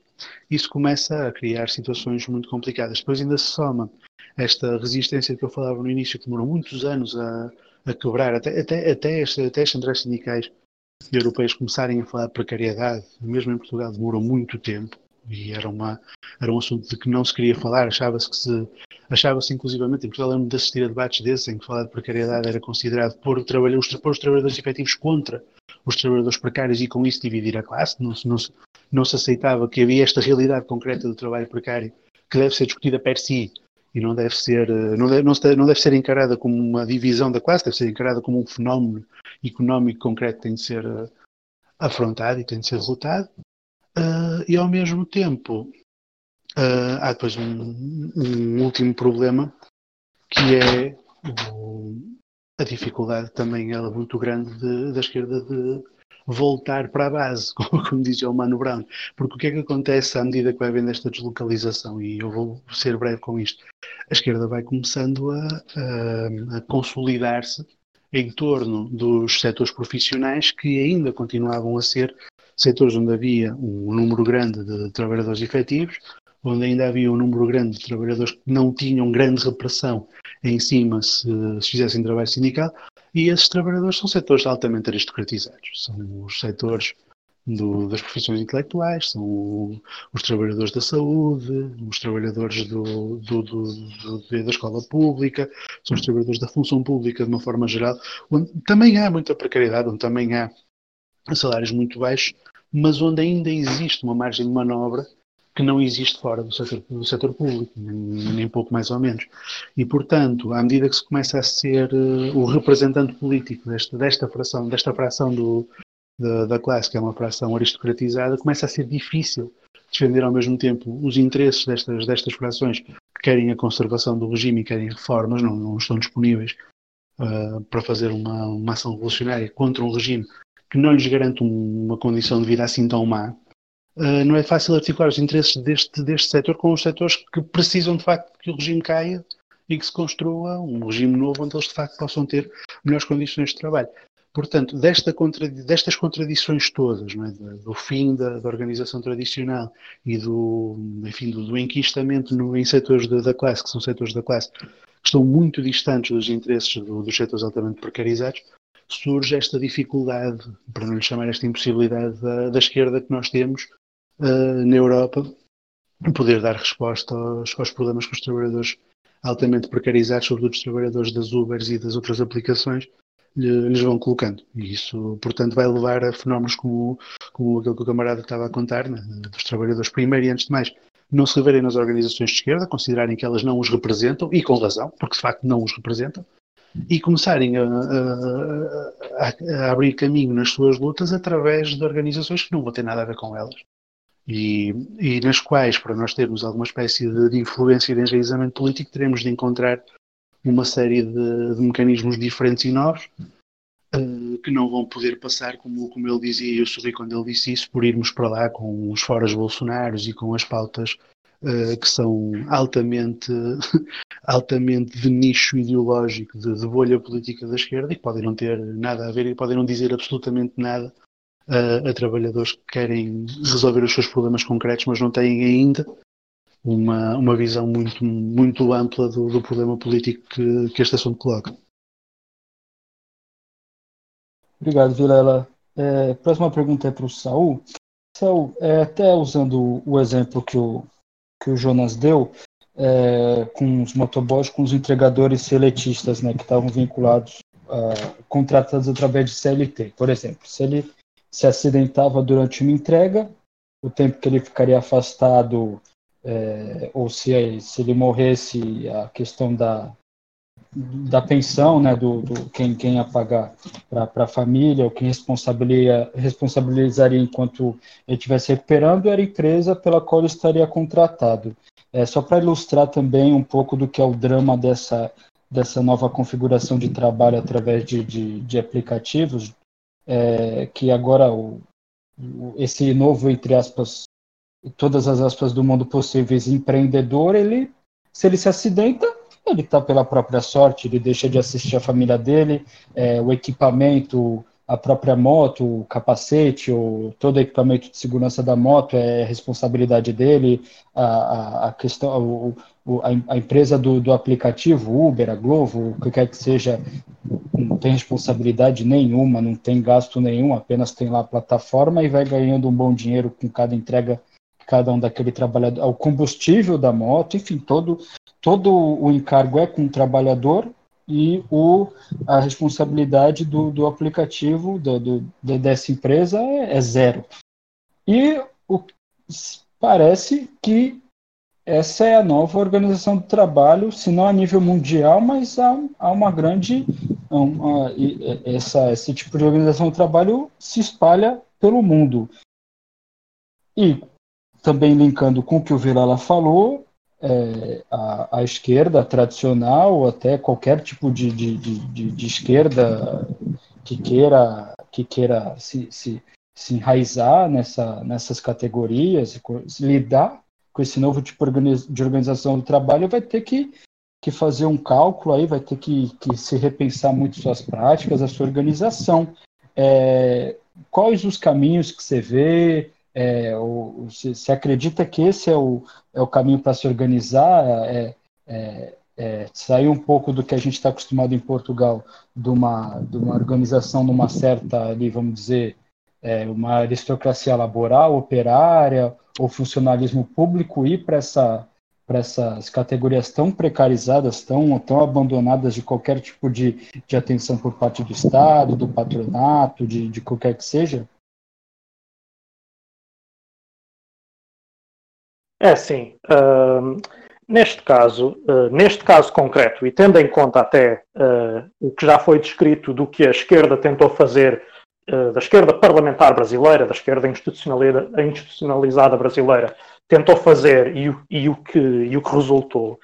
isso começa a criar situações muito complicadas. Depois ainda se soma esta resistência que eu falava no início, que demorou muitos anos a, a quebrar, até, até, até, até as centrais sindicais europeias começarem a falar de precariedade, mesmo em Portugal demorou muito tempo, e era, uma, era um assunto de que não se queria falar, achava-se que se, achava-se inclusivamente, em Portugal lembro de assistir a debates desses, em que falar de precariedade era considerado pôr, os, pôr os trabalhadores efetivos contra os trabalhadores precários e com isso dividir a classe, não, não, não se aceitava que havia esta realidade concreta do trabalho precário que deve ser discutida per si e não deve ser eh, não deve, não, deve ser encarada como uma divisão da classe, deve ser encarada como um fenómeno económico concreto que tem de ser uh, afrontado e tem de ser derrotado. Uh, e ao mesmo tempo uh, há depois um, um, último problema que é o, a dificuldade também ela muito grande de, da esquerda de voltar para a base, como, dizia o Mano Brown. Porque o que é que acontece à medida que vai havendo esta deslocalização? E eu vou ser breve com isto. A esquerda vai começando a, a, a consolidar-se em torno dos setores profissionais que ainda continuavam a ser setores onde havia um número grande de trabalhadores efetivos, onde ainda havia um número grande de trabalhadores que não tinham grande repressão em cima se, se fizessem trabalho sindical, e esses trabalhadores são setores altamente aristocratizados. São os setores do, das profissões intelectuais, são o, os trabalhadores da saúde, os trabalhadores do, do, da escola pública, são os trabalhadores da função pública de uma forma geral, onde também há muita precariedade, onde também há salários muito baixos, mas onde ainda existe uma margem de manobra que não existe fora do setor, do setor público, nem, pouco mais ou menos. E, portanto, à medida que se começa a ser uh, o representante político desta, desta fração, desta fração do, da, da, classe, que é uma fração aristocratizada, começa a ser difícil defender ao mesmo tempo os interesses destas, destas frações que querem a conservação do regime e querem reformas, não, não estão disponíveis uh, para fazer uma, uma ação revolucionária contra um regime que não lhes garante um, uma condição de vida assim tão má, uh, não é fácil articular os interesses deste, deste setor com os setores que precisam de facto que o regime caia e que se construa um regime novo onde eles de facto possam ter melhores condições de trabalho. Portanto, desta destas contradições todas, é? do fim da, da, organização tradicional e do, enfim, do, do enquistamento no, em setores da, da, classe, que são setores da classe que estão muito distantes dos interesses do, dos setores altamente precarizados, surge esta dificuldade, para não lhe chamar esta impossibilidade da, da esquerda que nós temos uh, na Europa, poder dar resposta aos, aos, problemas que os trabalhadores altamente precarizados, sobretudo os trabalhadores das Ubers e das outras aplicações, lhes vão colocando. E isso, portanto, vai levar a fenómenos como, como aquele que o camarada estava a contar, né, dos trabalhadores, primeiro e antes de mais, não se reverem nas organizações de esquerda, considerarem que elas não os representam, e com razão, porque de facto não os representam, e começarem a, a, a, abrir caminho nas suas lutas através de organizações que não vão ter nada a ver com elas. E, e nas quais, para nós termos alguma espécie de, de influência de enraizamento político, teremos de encontrar uma série de, de mecanismos diferentes e novos uh, que não vão poder passar, como, como ele dizia, e eu sorri quando ele disse isso, por irmos para lá com os foras bolsonaros e com as pautas uh, que são altamente, altamente de nicho ideológico, de, de, bolha política da esquerda e que podem não ter nada a ver e podem não dizer absolutamente nada uh, a trabalhadores que querem resolver os seus problemas concretos, mas não têm ainda uma, uma visão muito, muito ampla do, do problema político que, que este assunto coloca. Obrigado, Vilela. É, próxima pergunta é para o Saul. Saul, é, até usando o exemplo que o, que o Jonas deu, é, com os motoboys, com os entregadores seletistas, né, que estavam vinculados, contratados através de CLT. Por exemplo, se ele se acidentava durante uma entrega, o tempo que ele ficaria afastado é, ou se, se ele morresse, a questão da, da pensão, né, do, do quem, quem ia pagar para a família, ou quem responsabilizaria, responsabilizaria enquanto ele estivesse recuperando, era a empresa pela qual estaria contratado. É, só para ilustrar também um pouco do que é o drama dessa, dessa nova configuração de trabalho através de, de, de aplicativos, é, que agora o, esse novo, entre aspas, todas as aspas do mundo possíveis empreendedor, ele, se ele se acidenta, ele está pela própria sorte, ele deixa de assistir a família dele, é, o equipamento, a própria moto, o capacete, o, todo o equipamento de segurança da moto é responsabilidade dele, a, a, a questão, o, o, a, empresa do, do aplicativo, Uber, a Glovo, o que quer que seja, não tem responsabilidade nenhuma, não tem gasto nenhum, apenas tem lá a plataforma e vai ganhando um bom dinheiro com cada entrega cada um daquele trabalhador, o combustível da moto, enfim, todo, todo o encargo é com o trabalhador e o, a responsabilidade do, do aplicativo do, do, dessa empresa é, é zero. E o, parece que essa é a nova organização do trabalho, se não a nível mundial, mas há, há uma grande. Uma, essa, esse tipo de organização do trabalho se espalha pelo mundo. E também linkando com o que o Vilala falou, é, a, a, esquerda tradicional, até qualquer tipo de, de, de, de, esquerda que queira, que queira se, se, se enraizar nessa, nessas categorias, lidar com esse novo tipo de organização do trabalho, vai ter que, que fazer um cálculo aí, vai ter que, que se repensar muito suas práticas, a sua organização. É, quais os caminhos que você vê? É, o, se, se, acredita que esse é o, é o caminho para se organizar, é, é, é, sair um pouco do que a gente está acostumado em Portugal, de uma, de uma organização numa certa, ali, vamos dizer, é, uma aristocracia laboral, operária, o funcionalismo público ir para essa, essas categorias tão precarizadas, tão, tão abandonadas de qualquer tipo de, de atenção por parte do Estado, do patronato, de, de qualquer que seja? É sim. Uh, neste caso, uh, neste caso concreto, e tendo em conta até uh, o que já foi descrito do que a esquerda tentou fazer da esquerda parlamentar brasileira, da esquerda institucionalizada brasileira, tentou fazer e, e, o, que, e o que resultou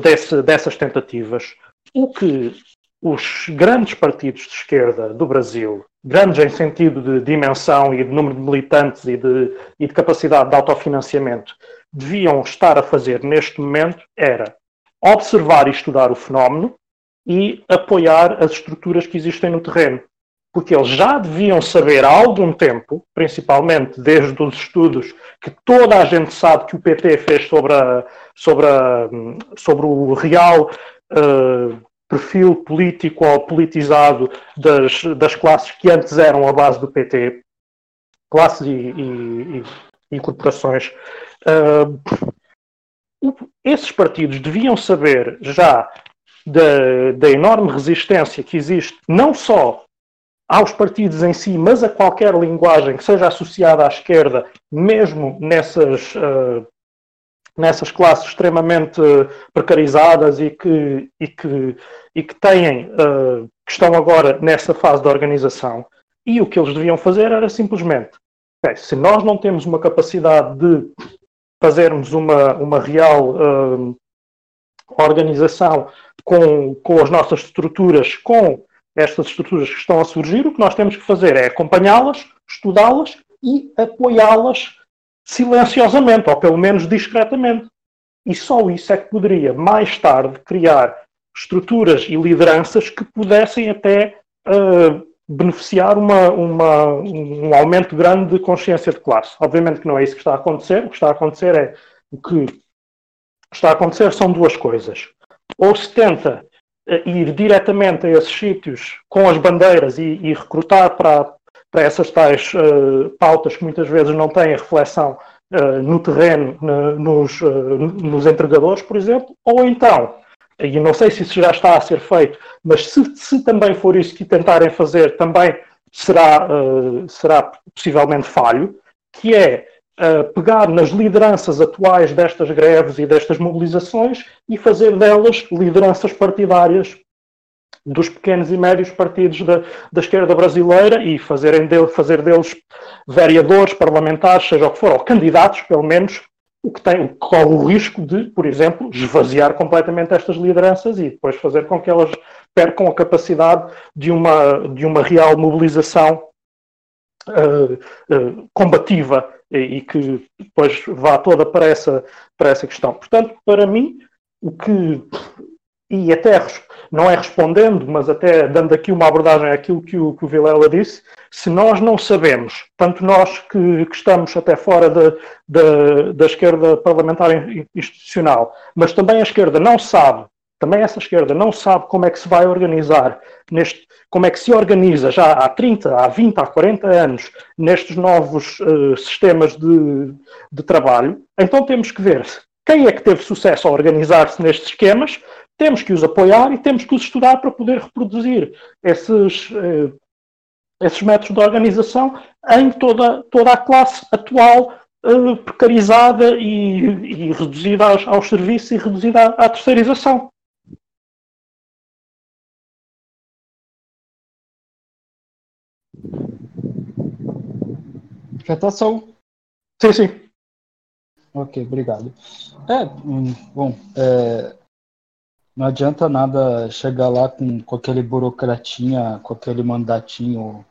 desse, dessas tentativas, o que os grandes partidos de esquerda do Brasil, grandes em sentido de dimensão e de número de militantes e de, e de capacidade de autofinanciamento, deviam estar a fazer neste momento era observar e estudar o fenómeno e apoiar as estruturas que existem no terreno. Porque eles já deviam saber há algum tempo, principalmente desde os estudos que toda a gente sabe que o PT fez sobre, a, sobre, a, sobre o real uh, perfil político ou politizado das, das classes que antes eram a base do PT, classes e, e, e corporações. Uh, esses partidos deviam saber já da, da enorme resistência que existe, não só aos partidos em si, mas a qualquer linguagem que seja associada à esquerda, mesmo nessas uh, nessas classes extremamente precarizadas e que, e que, e que têm, uh, que estão agora nessa fase de organização. E o que eles deviam fazer era simplesmente, okay, se nós não temos uma capacidade de fazermos uma, uma real uh, organização com, com as nossas estruturas, com estas estruturas que estão a surgir, o que nós temos que fazer é acompanhá-las, estudá-las e apoiá-las silenciosamente, ou pelo menos discretamente. E só isso é que poderia, mais tarde, criar estruturas e lideranças que pudessem até uh, beneficiar uma, uma, um aumento grande de consciência de classe. Obviamente que não é isso que está a acontecer. O que está a acontecer é o que está a acontecer são duas coisas. Ou se tenta ir diretamente a esses sítios com as bandeiras e, e recrutar para, para essas tais uh, pautas que muitas vezes não têm reflexão uh, no terreno, nos, uh, nos entregadores, por exemplo, ou então, e não sei se isso já está a ser feito, mas se, se também for isso que tentarem fazer, também será, será possivelmente falho, que é pegar nas lideranças atuais destas greves e destas mobilizações e fazer delas lideranças partidárias dos pequenos e médios partidos da, da esquerda brasileira e fazerem dele, fazer deles vereadores, parlamentares, seja o que for, ou candidatos, pelo menos, o que, tem, o que corre o risco de, por exemplo, esvaziar completamente estas lideranças e depois fazer com que elas percam a capacidade de uma, de uma real mobilização uh, uh, combativa e, que depois vá toda para essa, para essa questão. Portanto, para mim, o que. E até não é respondendo, mas até dando aqui uma abordagem àquilo que o, que o Vilela disse, se nós não sabemos, tanto nós que, que estamos até fora da, da, esquerda parlamentar institucional, mas também a esquerda não sabe, também essa esquerda não sabe como é que se vai organizar, neste, como é que se organiza já há 30, há 20, há 40 anos nestes novos uh, sistemas de, de trabalho, então temos que ver quem é que teve sucesso a organizar-se nestes esquemas temos que os apoiar e temos que os estudar para poder reproduzir esses, eh, esses métodos de organização em toda, toda a classe atual eh, precarizada e, e reduzida aos, aos, serviços e reduzida à, à terceirização. Já está só. Sim, sim. Ok, obrigado. É, hum, bom, é, não adianta nada chegar lá com, com aquele burocratinha, com aquele mandatinho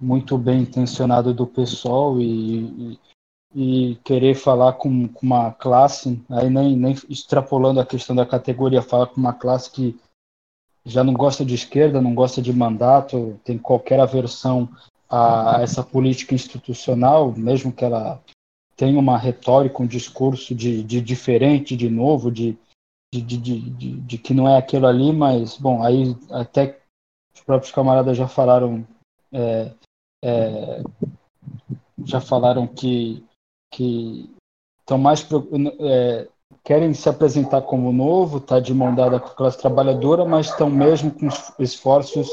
muito bem intencionado do pessoal e, e, e querer falar com, com, uma classe, aí nem, nem extrapolando a questão da categoria, falar com uma classe que já não gosta de esquerda, não gosta de mandato, tem qualquer aversão a, essa política institucional, mesmo que ela tenha uma retórica, um discurso de, de diferente, de novo, de, de, de, de, de, que não é aquilo ali, mas, bom, aí até os próprios camaradas já falaram, é, é, já falaram que, que estão mais é, querem se apresentar como novo, tá de mão dada com a classe trabalhadora, mas estão mesmo com esforços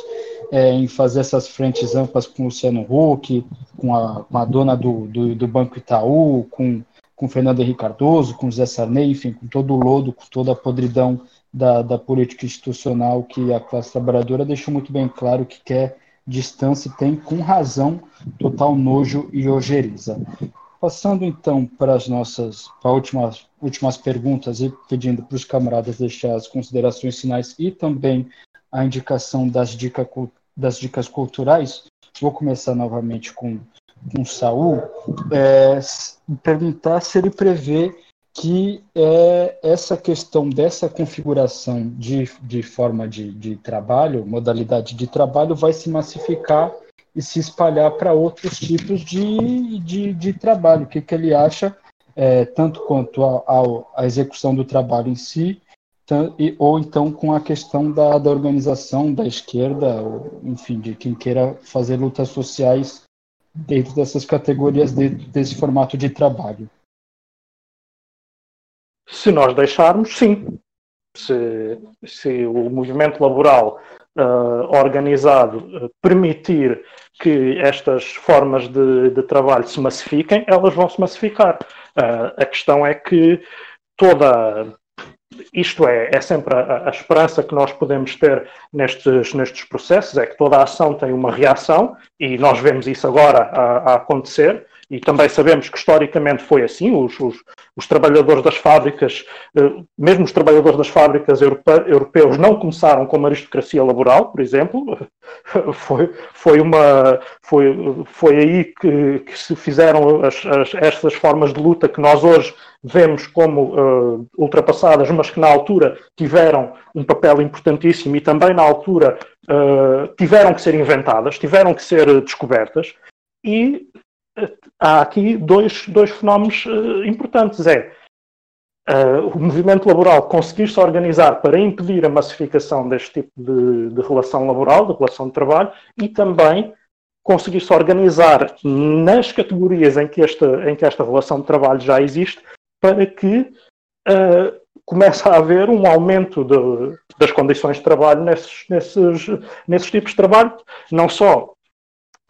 é, em fazer essas frentes amplas com o Luciano Huck, com a, com a dona do, do, do Banco Itaú, com com Fernando Henrique Cardoso, com Zé Sarney, enfim, com todo o lodo, com toda a podridão da, da política institucional que a classe trabalhadora deixou muito bem claro que quer distância e tem, com razão, total nojo e ojeriza. Passando então para as nossas para últimas, últimas perguntas e pedindo para os camaradas deixar as considerações finais e também a indicação das, dica, das dicas culturais, vou começar novamente com, com Saul, é, perguntar se ele prevê que é, essa questão dessa configuração de, de forma de, de trabalho, modalidade de trabalho, vai se massificar e se espalhar para outros tipos de, de, de, trabalho. O que, que ele acha, é, tanto quanto à execução do trabalho em si, e, ou então com a questão da, da organização da esquerda, ou, enfim, de quem queira fazer lutas sociais dentro dessas categorias, dentro desse formato de trabalho. Se nós deixarmos, sim. Se, se o movimento laboral uh, organizado uh, permitir que estas formas de, de, trabalho se massifiquem, elas vão se massificar. Uh, a questão é que toda. Isto é, é sempre a, a, esperança que nós podemos ter nestes, nestes processos, é que toda ação tem uma reação, e nós vemos isso agora a, a acontecer, e também sabemos que historicamente foi assim, os, os, os trabalhadores das fábricas, eh, mesmo os trabalhadores das fábricas europeus não começaram como aristocracia laboral, por exemplo, foi, foi, uma, foi, foi aí que, que se fizeram as, as, estas formas de luta que nós hoje vemos como uh, ultrapassadas, mas que na altura tiveram um papel importantíssimo e também na altura uh, tiveram que ser inventadas, tiveram que ser descobertas, e há aqui dois, dois fenómenos uh, importantes. É uh, o movimento laboral conseguir-se organizar para impedir a massificação deste tipo de, de relação laboral, de relação de trabalho, e também conseguir-se organizar nas categorias em que, esta, em que esta relação de trabalho já existe, para que uh, comece a haver um aumento de, das condições de trabalho nesses, nesses, nesses tipos de trabalho, não só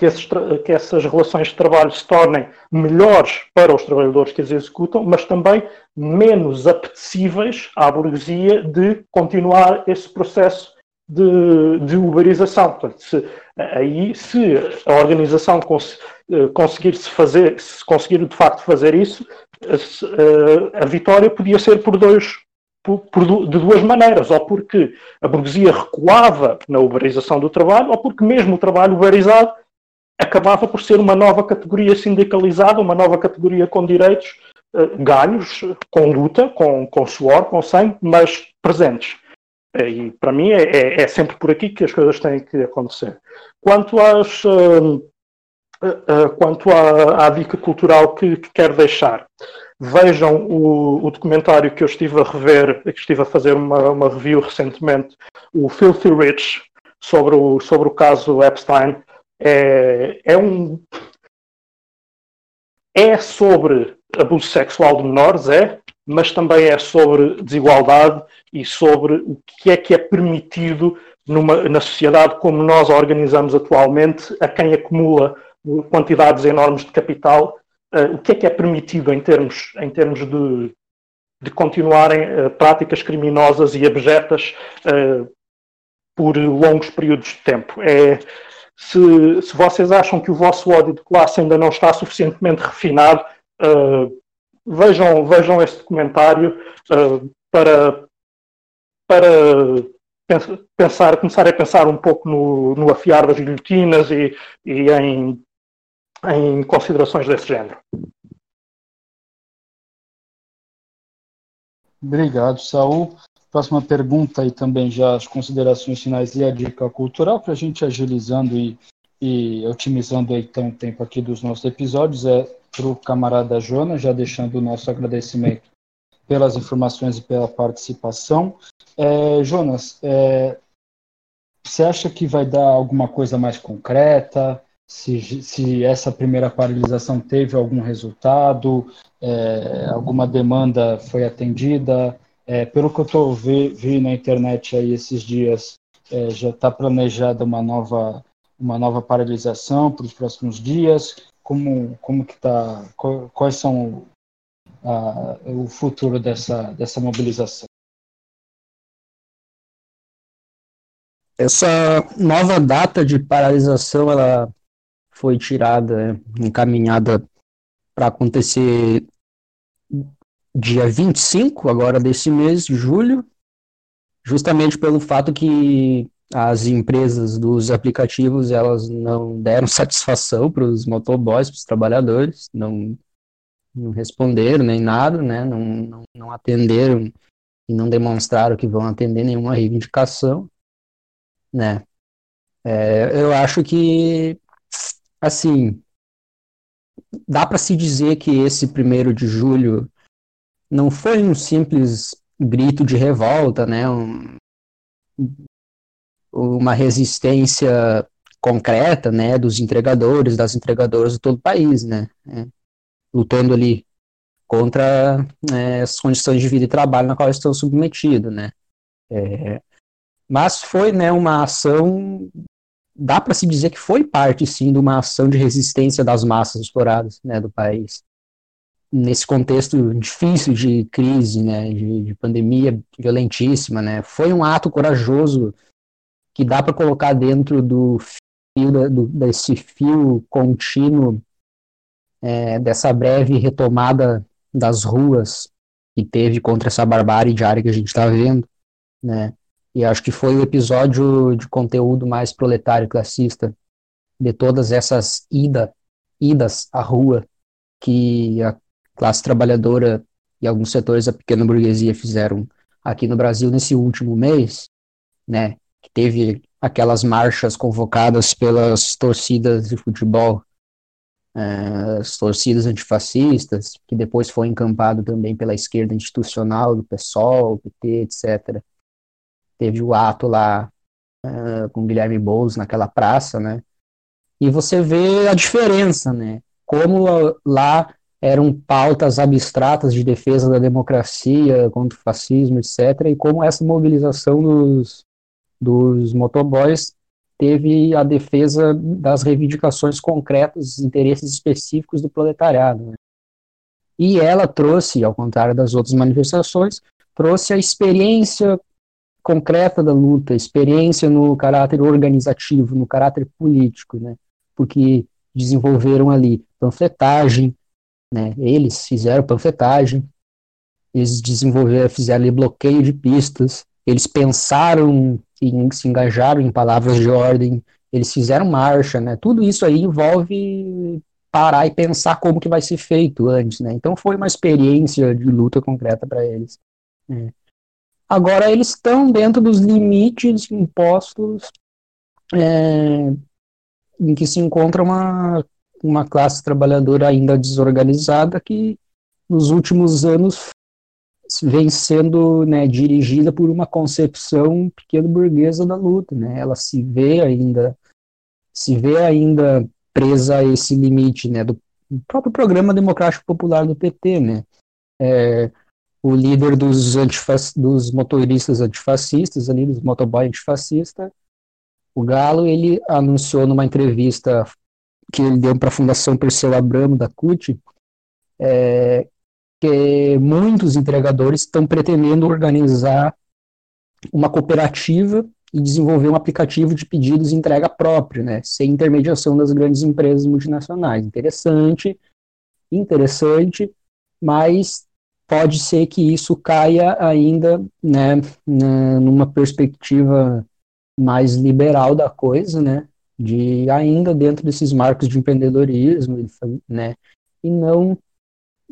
que, esses, que essas relações de trabalho se tornem melhores para os trabalhadores que as executam, mas também menos apetecíveis à burguesia de continuar esse processo de, de uberização. Portanto, se, aí, se a organização cons, eh, conseguir se fazer, se conseguir de facto fazer isso, a, eh, a vitória podia ser por dois, por, por, de duas maneiras, ou porque a burguesia recuava na uberização do trabalho, ou porque mesmo o trabalho uberizado acabava por ser uma nova categoria sindicalizada, uma nova categoria com direitos, uh, ganhos, com luta, com, com suor, com sangue, mas presentes. E para mim é, é, é, sempre por aqui que as coisas têm que acontecer. Quanto, às, uh, uh, quanto à, à, dica cultural que, que quero deixar, vejam o, o, documentário que eu estive a rever, que estive a fazer uma, uma review recentemente, o Filthy Rich, sobre o, sobre o caso Epstein é, é um. É sobre abuso sexual de menores, é, mas também é sobre desigualdade e sobre o que é que é permitido numa, na sociedade como nós a organizamos atualmente, a quem acumula quantidades enormes de capital, uh, o que é que é permitido em termos, em termos de, de continuarem uh, práticas criminosas e abjetas uh, por longos períodos de tempo. É, se, se vocês acham que o vosso ódio de classe ainda não está suficientemente refinado, uh, vejam, vejam este documentário uh, para, para pensar, começar a pensar um pouco no, no afiar das guilhotinas e, e em, em considerações desse género. Obrigado, Saul. Próxima pergunta e também já as considerações finais e a dica cultural para a gente agilizando e, e otimizando então o tempo aqui dos nossos episódios é para o camarada Jonas, já deixando o nosso agradecimento pelas informações e pela participação. É, Jonas, é, você acha que vai dar alguma coisa mais concreta? Se, se essa primeira paralisação teve algum resultado, é, alguma demanda foi atendida? É, pelo que eu tô, vi, vi, na internet aí esses dias, é, já está planejada uma nova, uma nova paralisação para os próximos dias. Como, como que tá? Quais são o futuro dessa, dessa mobilização? Essa nova data de paralisação ela foi tirada, encaminhada para acontecer dia 25 agora desse mês de julho, justamente pelo fato que as empresas dos aplicativos elas não deram satisfação para os motoboys, para os trabalhadores, não, não responderam nem nada, né? não, não, não atenderam e não demonstraram que vão atender nenhuma reivindicação, né? É, eu acho que, assim, dá para se dizer que esse primeiro de julho não foi um simples grito de revolta, né? Um, uma resistência concreta, né, dos entregadores, das entregadoras de todo o país, né, é, lutando ali contra é, as condições de vida e trabalho na qual estão submetidos, né. É, mas foi, né, uma ação, dá para se dizer que foi parte, sim, de uma ação de resistência das massas exploradas, né, do país nesse contexto difícil de crise, né, de, de, pandemia violentíssima, né, foi um ato corajoso que dá para colocar dentro do fio do, desse fio contínuo é, dessa breve retomada das ruas que teve contra essa barbárie diária que a gente está vendo, né, e acho que foi o episódio de conteúdo mais proletário classista de todas essas ida, idas à rua que a classe trabalhadora e alguns setores da pequena burguesia fizeram aqui no Brasil nesse último mês, né, que teve aquelas marchas convocadas pelas torcidas de futebol, é, as torcidas antifascistas, que depois foi encampado também pela esquerda institucional, do PSOL, PT, etc. Teve o ato lá é, com Guilherme Boulos naquela praça, né, e você vê a diferença, né, como lá eram pautas abstratas de defesa da democracia contra o fascismo, etc., e como essa mobilização dos, dos motoboys teve a defesa das reivindicações concretas, interesses específicos do proletariado. Né? E ela trouxe, ao contrário das outras manifestações, trouxe a experiência concreta da luta, experiência no caráter organizativo, no caráter político, né? porque desenvolveram ali panfletagem, né? Eles fizeram panfletagem, eles desenvolveram, fizeram ali bloqueio de pistas, eles pensaram e se engajaram em palavras de ordem, eles fizeram marcha, né? Tudo isso aí envolve parar e pensar como que vai ser feito antes, né? Então foi uma experiência de luta concreta para eles. Né? Agora eles estão dentro dos limites impostos é, em que se encontra uma uma classe trabalhadora ainda desorganizada que nos últimos anos vem sendo né, dirigida por uma concepção pequeno burguesa da luta, né? Ela se vê ainda se vê ainda presa a esse limite, né, do próprio programa democrático popular do PT, né? É, o líder dos, dos motoristas antifascistas, ali dos motoboy antifascista, o Galo, ele anunciou numa entrevista que ele deu para a Fundação Perseu Abramo, da CUT, é, que muitos entregadores estão pretendendo organizar uma cooperativa e desenvolver um aplicativo de pedidos e entrega próprio, né, sem intermediação das grandes empresas multinacionais. Interessante, interessante, mas pode ser que isso caia ainda, né, numa perspectiva mais liberal da coisa, né, de ainda dentro desses marcos de empreendedorismo, né, e não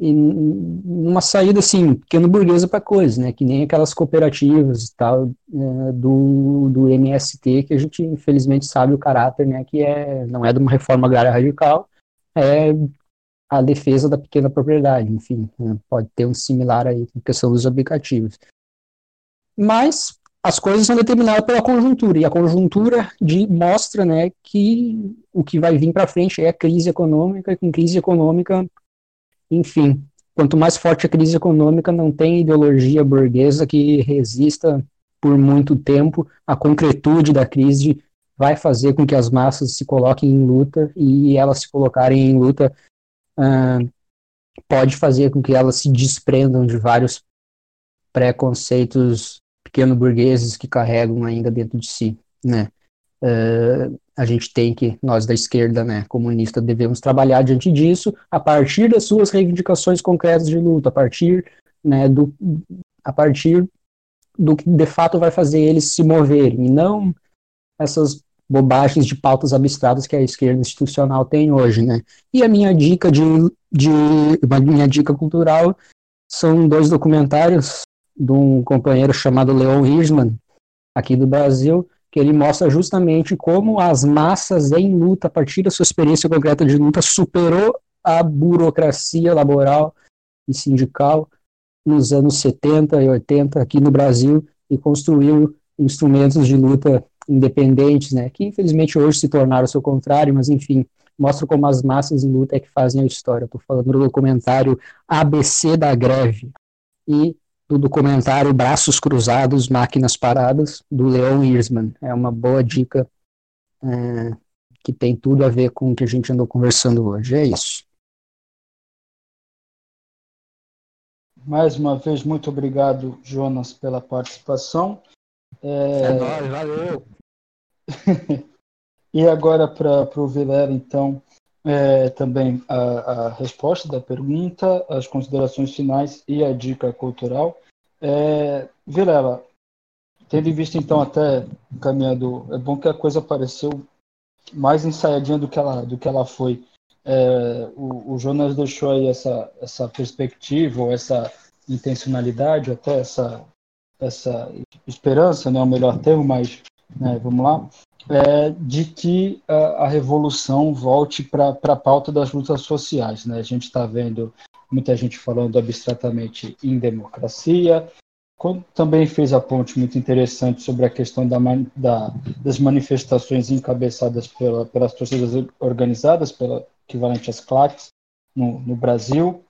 e uma saída assim pequeno burguesa para coisas, né, que nem aquelas cooperativas tal é, do, do MST que a gente infelizmente sabe o caráter, né, que é não é de uma reforma agrária radical, é a defesa da pequena propriedade, enfim, né, pode ter um similar aí com questão dos aplicativos. Mas as coisas são determinadas pela conjuntura, e a conjuntura de, mostra né, que o que vai vir para frente é a crise econômica, e com crise econômica, enfim, quanto mais forte a crise econômica, não tem ideologia burguesa que resista por muito tempo, a concretude da crise vai fazer com que as massas se coloquem em luta, e elas se colocarem em luta, pode fazer com que elas se desprendam de vários preconceitos pequeno-burgueses que carregam ainda dentro de si, né? Uh, a gente tem que, nós da esquerda, né, comunista, devemos trabalhar diante disso, a partir das suas reivindicações concretas de luta, a partir, né, do, a partir do que de fato vai fazer eles se moverem, e não essas bobagens de pautas abstratas que a esquerda institucional tem hoje, né. E a minha dica de, de a minha dica cultural são dois documentários de um companheiro chamado Leon Hirschman, aqui do Brasil, que ele mostra justamente como as massas em luta, a partir da sua experiência concreta de luta, superou a burocracia laboral e sindical nos anos 70 e 80 aqui no Brasil e construiu instrumentos de luta independentes, né, que infelizmente hoje se tornaram o seu contrário, mas enfim, mostra como as massas em luta é que fazem a história. Estou falando do documentário ABC da Greve. E do documentário Braços Cruzados, Máquinas Paradas, do Leon Hirschman. É uma boa dica é, que tem tudo a ver com o que a gente andou conversando hoje. É isso. Mais uma vez, muito obrigado, Jonas, pela participação. É, é nóis, valeu! e agora para o Vilela, então, é, também a, a, resposta da pergunta, as considerações finais e a dica cultural. É, Vilela, tendo em vista então até caminhando, é bom que a coisa pareceu mais ensaiadinha do que ela, do que ela foi. É, o, o, Jonas deixou aí essa, essa perspectiva, ou essa intencionalidade, até essa, essa esperança, não é o melhor termo, mas né, vamos lá, é, de que a, a revolução volte para a pauta das lutas sociais. Né? A gente está vendo muita gente falando abstratamente em democracia, também fez a ponte muito interessante sobre a questão da, da, das manifestações encabeçadas pela, pelas torcidas organizadas, pela equivalente às claques, no, no Brasil,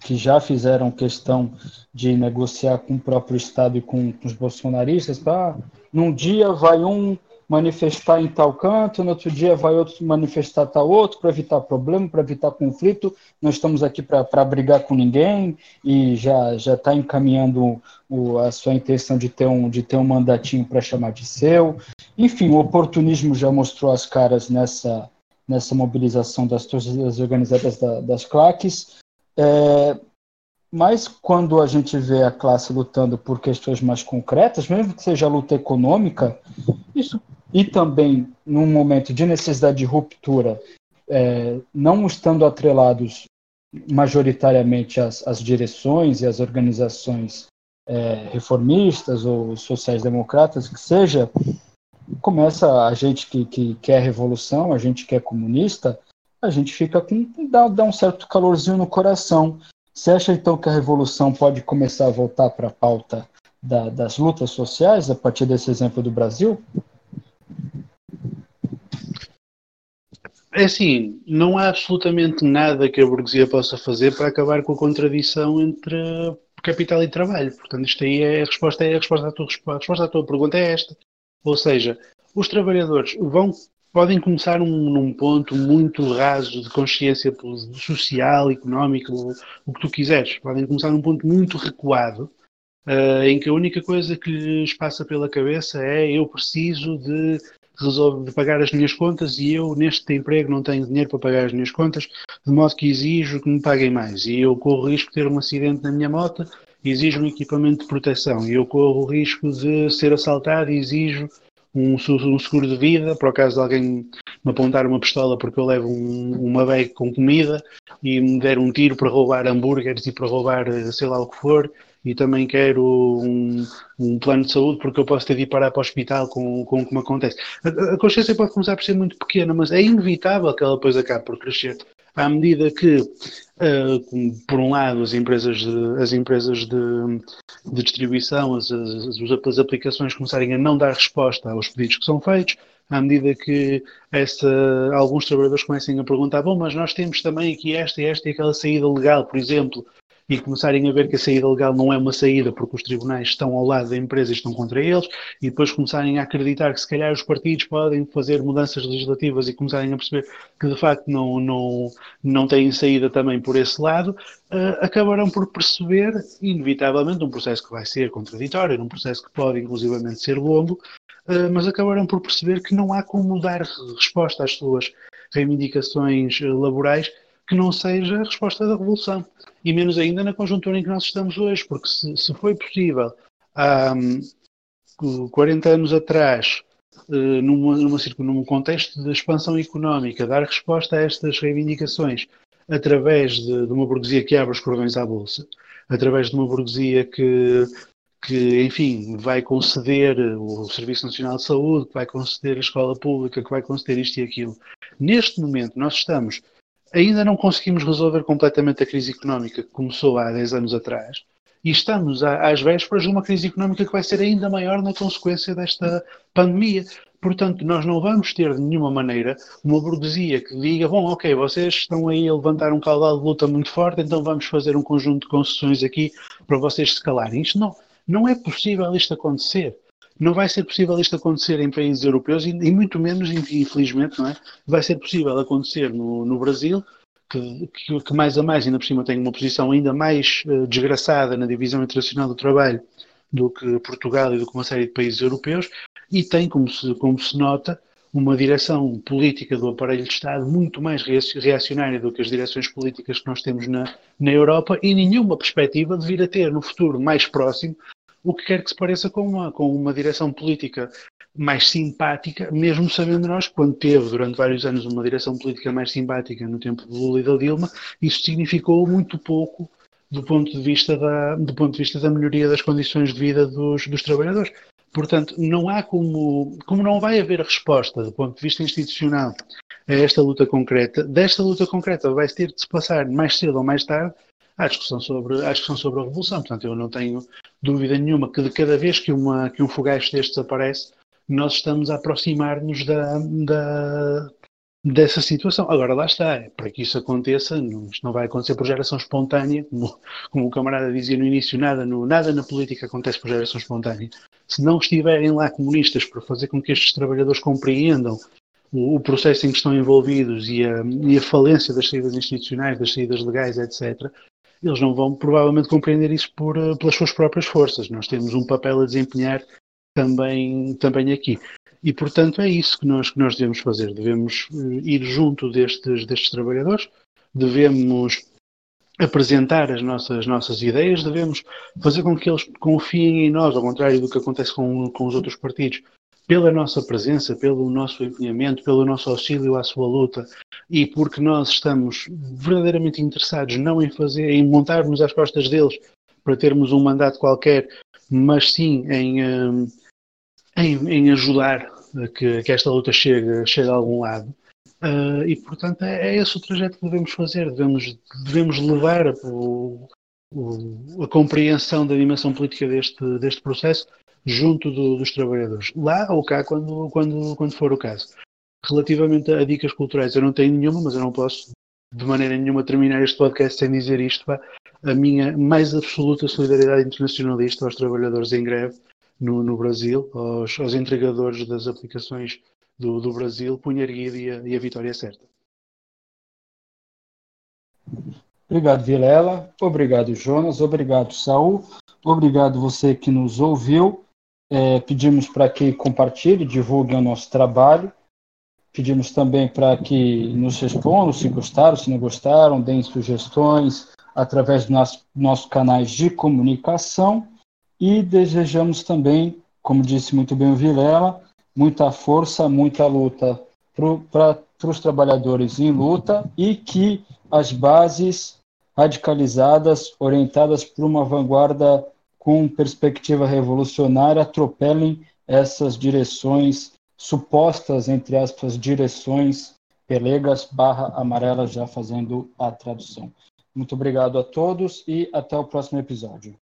que já fizeram questão de negociar com o próprio Estado e com, com os bolsonaristas. Tá? Num dia vai um manifestar em tal canto, no outro dia vai outro manifestar tal outro, para evitar problema, para evitar conflito. Não estamos aqui para brigar com ninguém e já já está encaminhando o, a sua intenção de ter um, de ter um mandatinho para chamar de seu. Enfim, o oportunismo já mostrou as caras nessa, nessa mobilização das torcidas organizadas da, das claques. É, mas quando a gente vê a classe lutando por questões mais concretas, mesmo que seja luta econômica, isso e também num momento de necessidade de ruptura, é, não estando atrelados majoritariamente às, às direções e às organizações é, reformistas ou sociais-democratas, que seja, começa a gente que, que quer revolução, a gente que é comunista, a gente fica com. dá, dá um certo calorzinho no coração. Você acha então que a revolução pode começar a voltar para a pauta da, das lutas sociais a partir desse exemplo do Brasil? É assim, não há absolutamente nada que a burguesia possa fazer para acabar com a contradição entre capital e trabalho. Portanto, isto aí é a resposta, é a resposta à tua, a resposta à tua pergunta é esta. Ou seja, os trabalhadores vão podem começar num, num, ponto muito raso de consciência social, económico, o, o, que tu quiseres. Podem começar num ponto muito recuado, uh, em que a única coisa que lhes passa pela cabeça é eu preciso de de pagar as minhas contas e eu neste emprego não tenho dinheiro para pagar as minhas contas, de modo que exijo que me paguem mais. E eu corro o risco de ter um acidente na minha moto, exijo um equipamento de proteção. E eu corro o risco de ser assaltado e exijo um, um seguro de vida, para o caso de alguém me apontar uma pistola porque eu levo um, uma bag com comida e me der um tiro para roubar hambúrgueres e para roubar sei lá o que for, e também quero um, um, plano de saúde porque eu posso ter de ir parar para o hospital com, com o que me acontece. A, a, consciência pode começar por ser muito pequena, mas é inevitável que ela depois acabe por crescer. À medida que, uh, por um lado, as empresas de, as empresas de, de distribuição, as, as, as aplicações começarem a não dar resposta aos pedidos que são feitos, à medida que essa, alguns trabalhadores comecem a perguntar, bom, mas nós temos também aqui esta, esta e aquela saída legal, por exemplo, e começarem a ver que a saída legal não é uma saída porque os tribunais estão ao lado da empresa e estão contra eles, e depois começarem a acreditar que se calhar os partidos podem fazer mudanças legislativas e começarem a perceber que de facto não, não, não têm saída também por esse lado, uh, acabarão por perceber, inevitavelmente, um processo que vai ser contraditório, um processo que pode inclusivamente ser longo, uh, mas acabarão por perceber que não há como dar resposta às suas reivindicações uh, laborais que não seja a resposta da revolução. E menos ainda na conjuntura em que nós estamos hoje, porque se, se foi possível há um, 40 anos atrás, uh, numa, numa, num contexto de expansão económica, dar resposta a estas reivindicações através de, de uma burguesia que abre os cordões à bolsa, através de uma burguesia que, que, enfim, vai conceder o Serviço Nacional de Saúde, que vai conceder a escola pública, que vai conceder isto e aquilo. Neste momento, nós estamos ainda não conseguimos resolver completamente a crise económica que começou há 10 anos atrás e estamos às vésperas de uma crise económica que vai ser ainda maior na consequência desta pandemia. Portanto, nós não vamos ter de nenhuma maneira uma burguesia que diga: bom, ok, vocês estão aí a levantar um caudal de luta muito forte, então vamos fazer um conjunto de concessões aqui para vocês se calarem. Isto não, não é possível isto acontecer. Não vai ser possível isto acontecer em países europeus e, e muito menos, infelizmente, não é? Vai ser possível acontecer no, no Brasil, que, que, que, mais a mais, ainda por cima, tem uma posição ainda mais uh, desgraçada na divisão internacional do trabalho do que Portugal e do que uma série de países europeus, e tem, como se, como se nota, uma direção política do aparelho de Estado muito mais reacionária do que as direções políticas que nós temos na, na Europa e nenhuma perspectiva de vir a ter no futuro mais próximo o que quer que se pareça com uma, com uma direção política mais simpática, mesmo sabendo nós quando teve durante vários anos uma direção política mais simpática no tempo de Lula e da Dilma, isso significou muito pouco do ponto de vista da, do ponto de vista da melhoria das condições de vida dos, dos trabalhadores. Portanto, não há como, como não vai haver resposta do ponto de vista institucional a esta luta concreta, desta luta concreta vai ter de se passar mais cedo ou mais tarde à discussão sobre, à discussão sobre a Revolução. Portanto, eu não tenho dúvida nenhuma que de cada vez que, uma, que um fogacho destes aparece, nós estamos a aproximar-nos da, da, dessa situação. Agora, lá está, é, para que isso aconteça, não, isto não vai acontecer por geração espontânea, como, como o camarada dizia no início, nada, no, nada na política acontece por geração espontânea. Se não estiverem lá comunistas para fazer com que estes trabalhadores compreendam o, o processo em que estão envolvidos e a, e a falência das saídas institucionais, das saídas legais, etc., eles não vão provavelmente compreender isso por, eh, pelas suas próprias forças. Nós temos um papel a desempenhar também, também aqui. E, portanto, é isso que nós, que nós devemos fazer. Devemos eh, ir junto destes, destes trabalhadores, devemos apresentar as nossas, nossas ideias, devemos fazer com que eles confiem em nós, ao contrário do que acontece com, com os outros partidos pela nossa presença, pelo nosso empenhamento, pelo nosso auxílio à sua luta e porque nós estamos verdadeiramente interessados não em fazer, em montarmos às costas deles para termos um mandato qualquer, mas sim em, hum, em, em ajudar a que, que, esta luta chegue, chegue a algum lado. Uh, e, portanto, é, é, esse o trajeto que devemos fazer. Devemos, devemos levar o, a compreensão da dimensão política deste, deste processo junto do, dos trabalhadores, lá ou cá, quando, quando, quando for o caso. Relativamente a dicas culturais, eu não tenho nenhuma, mas eu não posso de maneira nenhuma terminar este podcast sem dizer isto. Pá. A minha mais absoluta solidariedade internacionalista aos trabalhadores em greve no, no Brasil, aos, aos, entregadores das aplicações do, do Brasil, punha erguido e a, e a vitória é certa. Obrigado, Vilela. Obrigado, Jonas. Obrigado, Saul. Obrigado você que nos ouviu. É, pedimos para que compartilhe, divulgue o nosso trabalho. Pedimos também para que nos respondam se gostaram, se não gostaram, deem sugestões através dos nossos, nossos canais de comunicação. E desejamos também, como disse muito bem o Vilela, muita força, muita luta para os trabalhadores em luta e que as bases radicalizadas, orientadas por uma vanguarda com perspectiva revolucionária atropelem essas direções supostas, entre aspas, direções pelegas barra amarelas, já fazendo a tradução. Muito obrigado a todos e até o próximo episódio.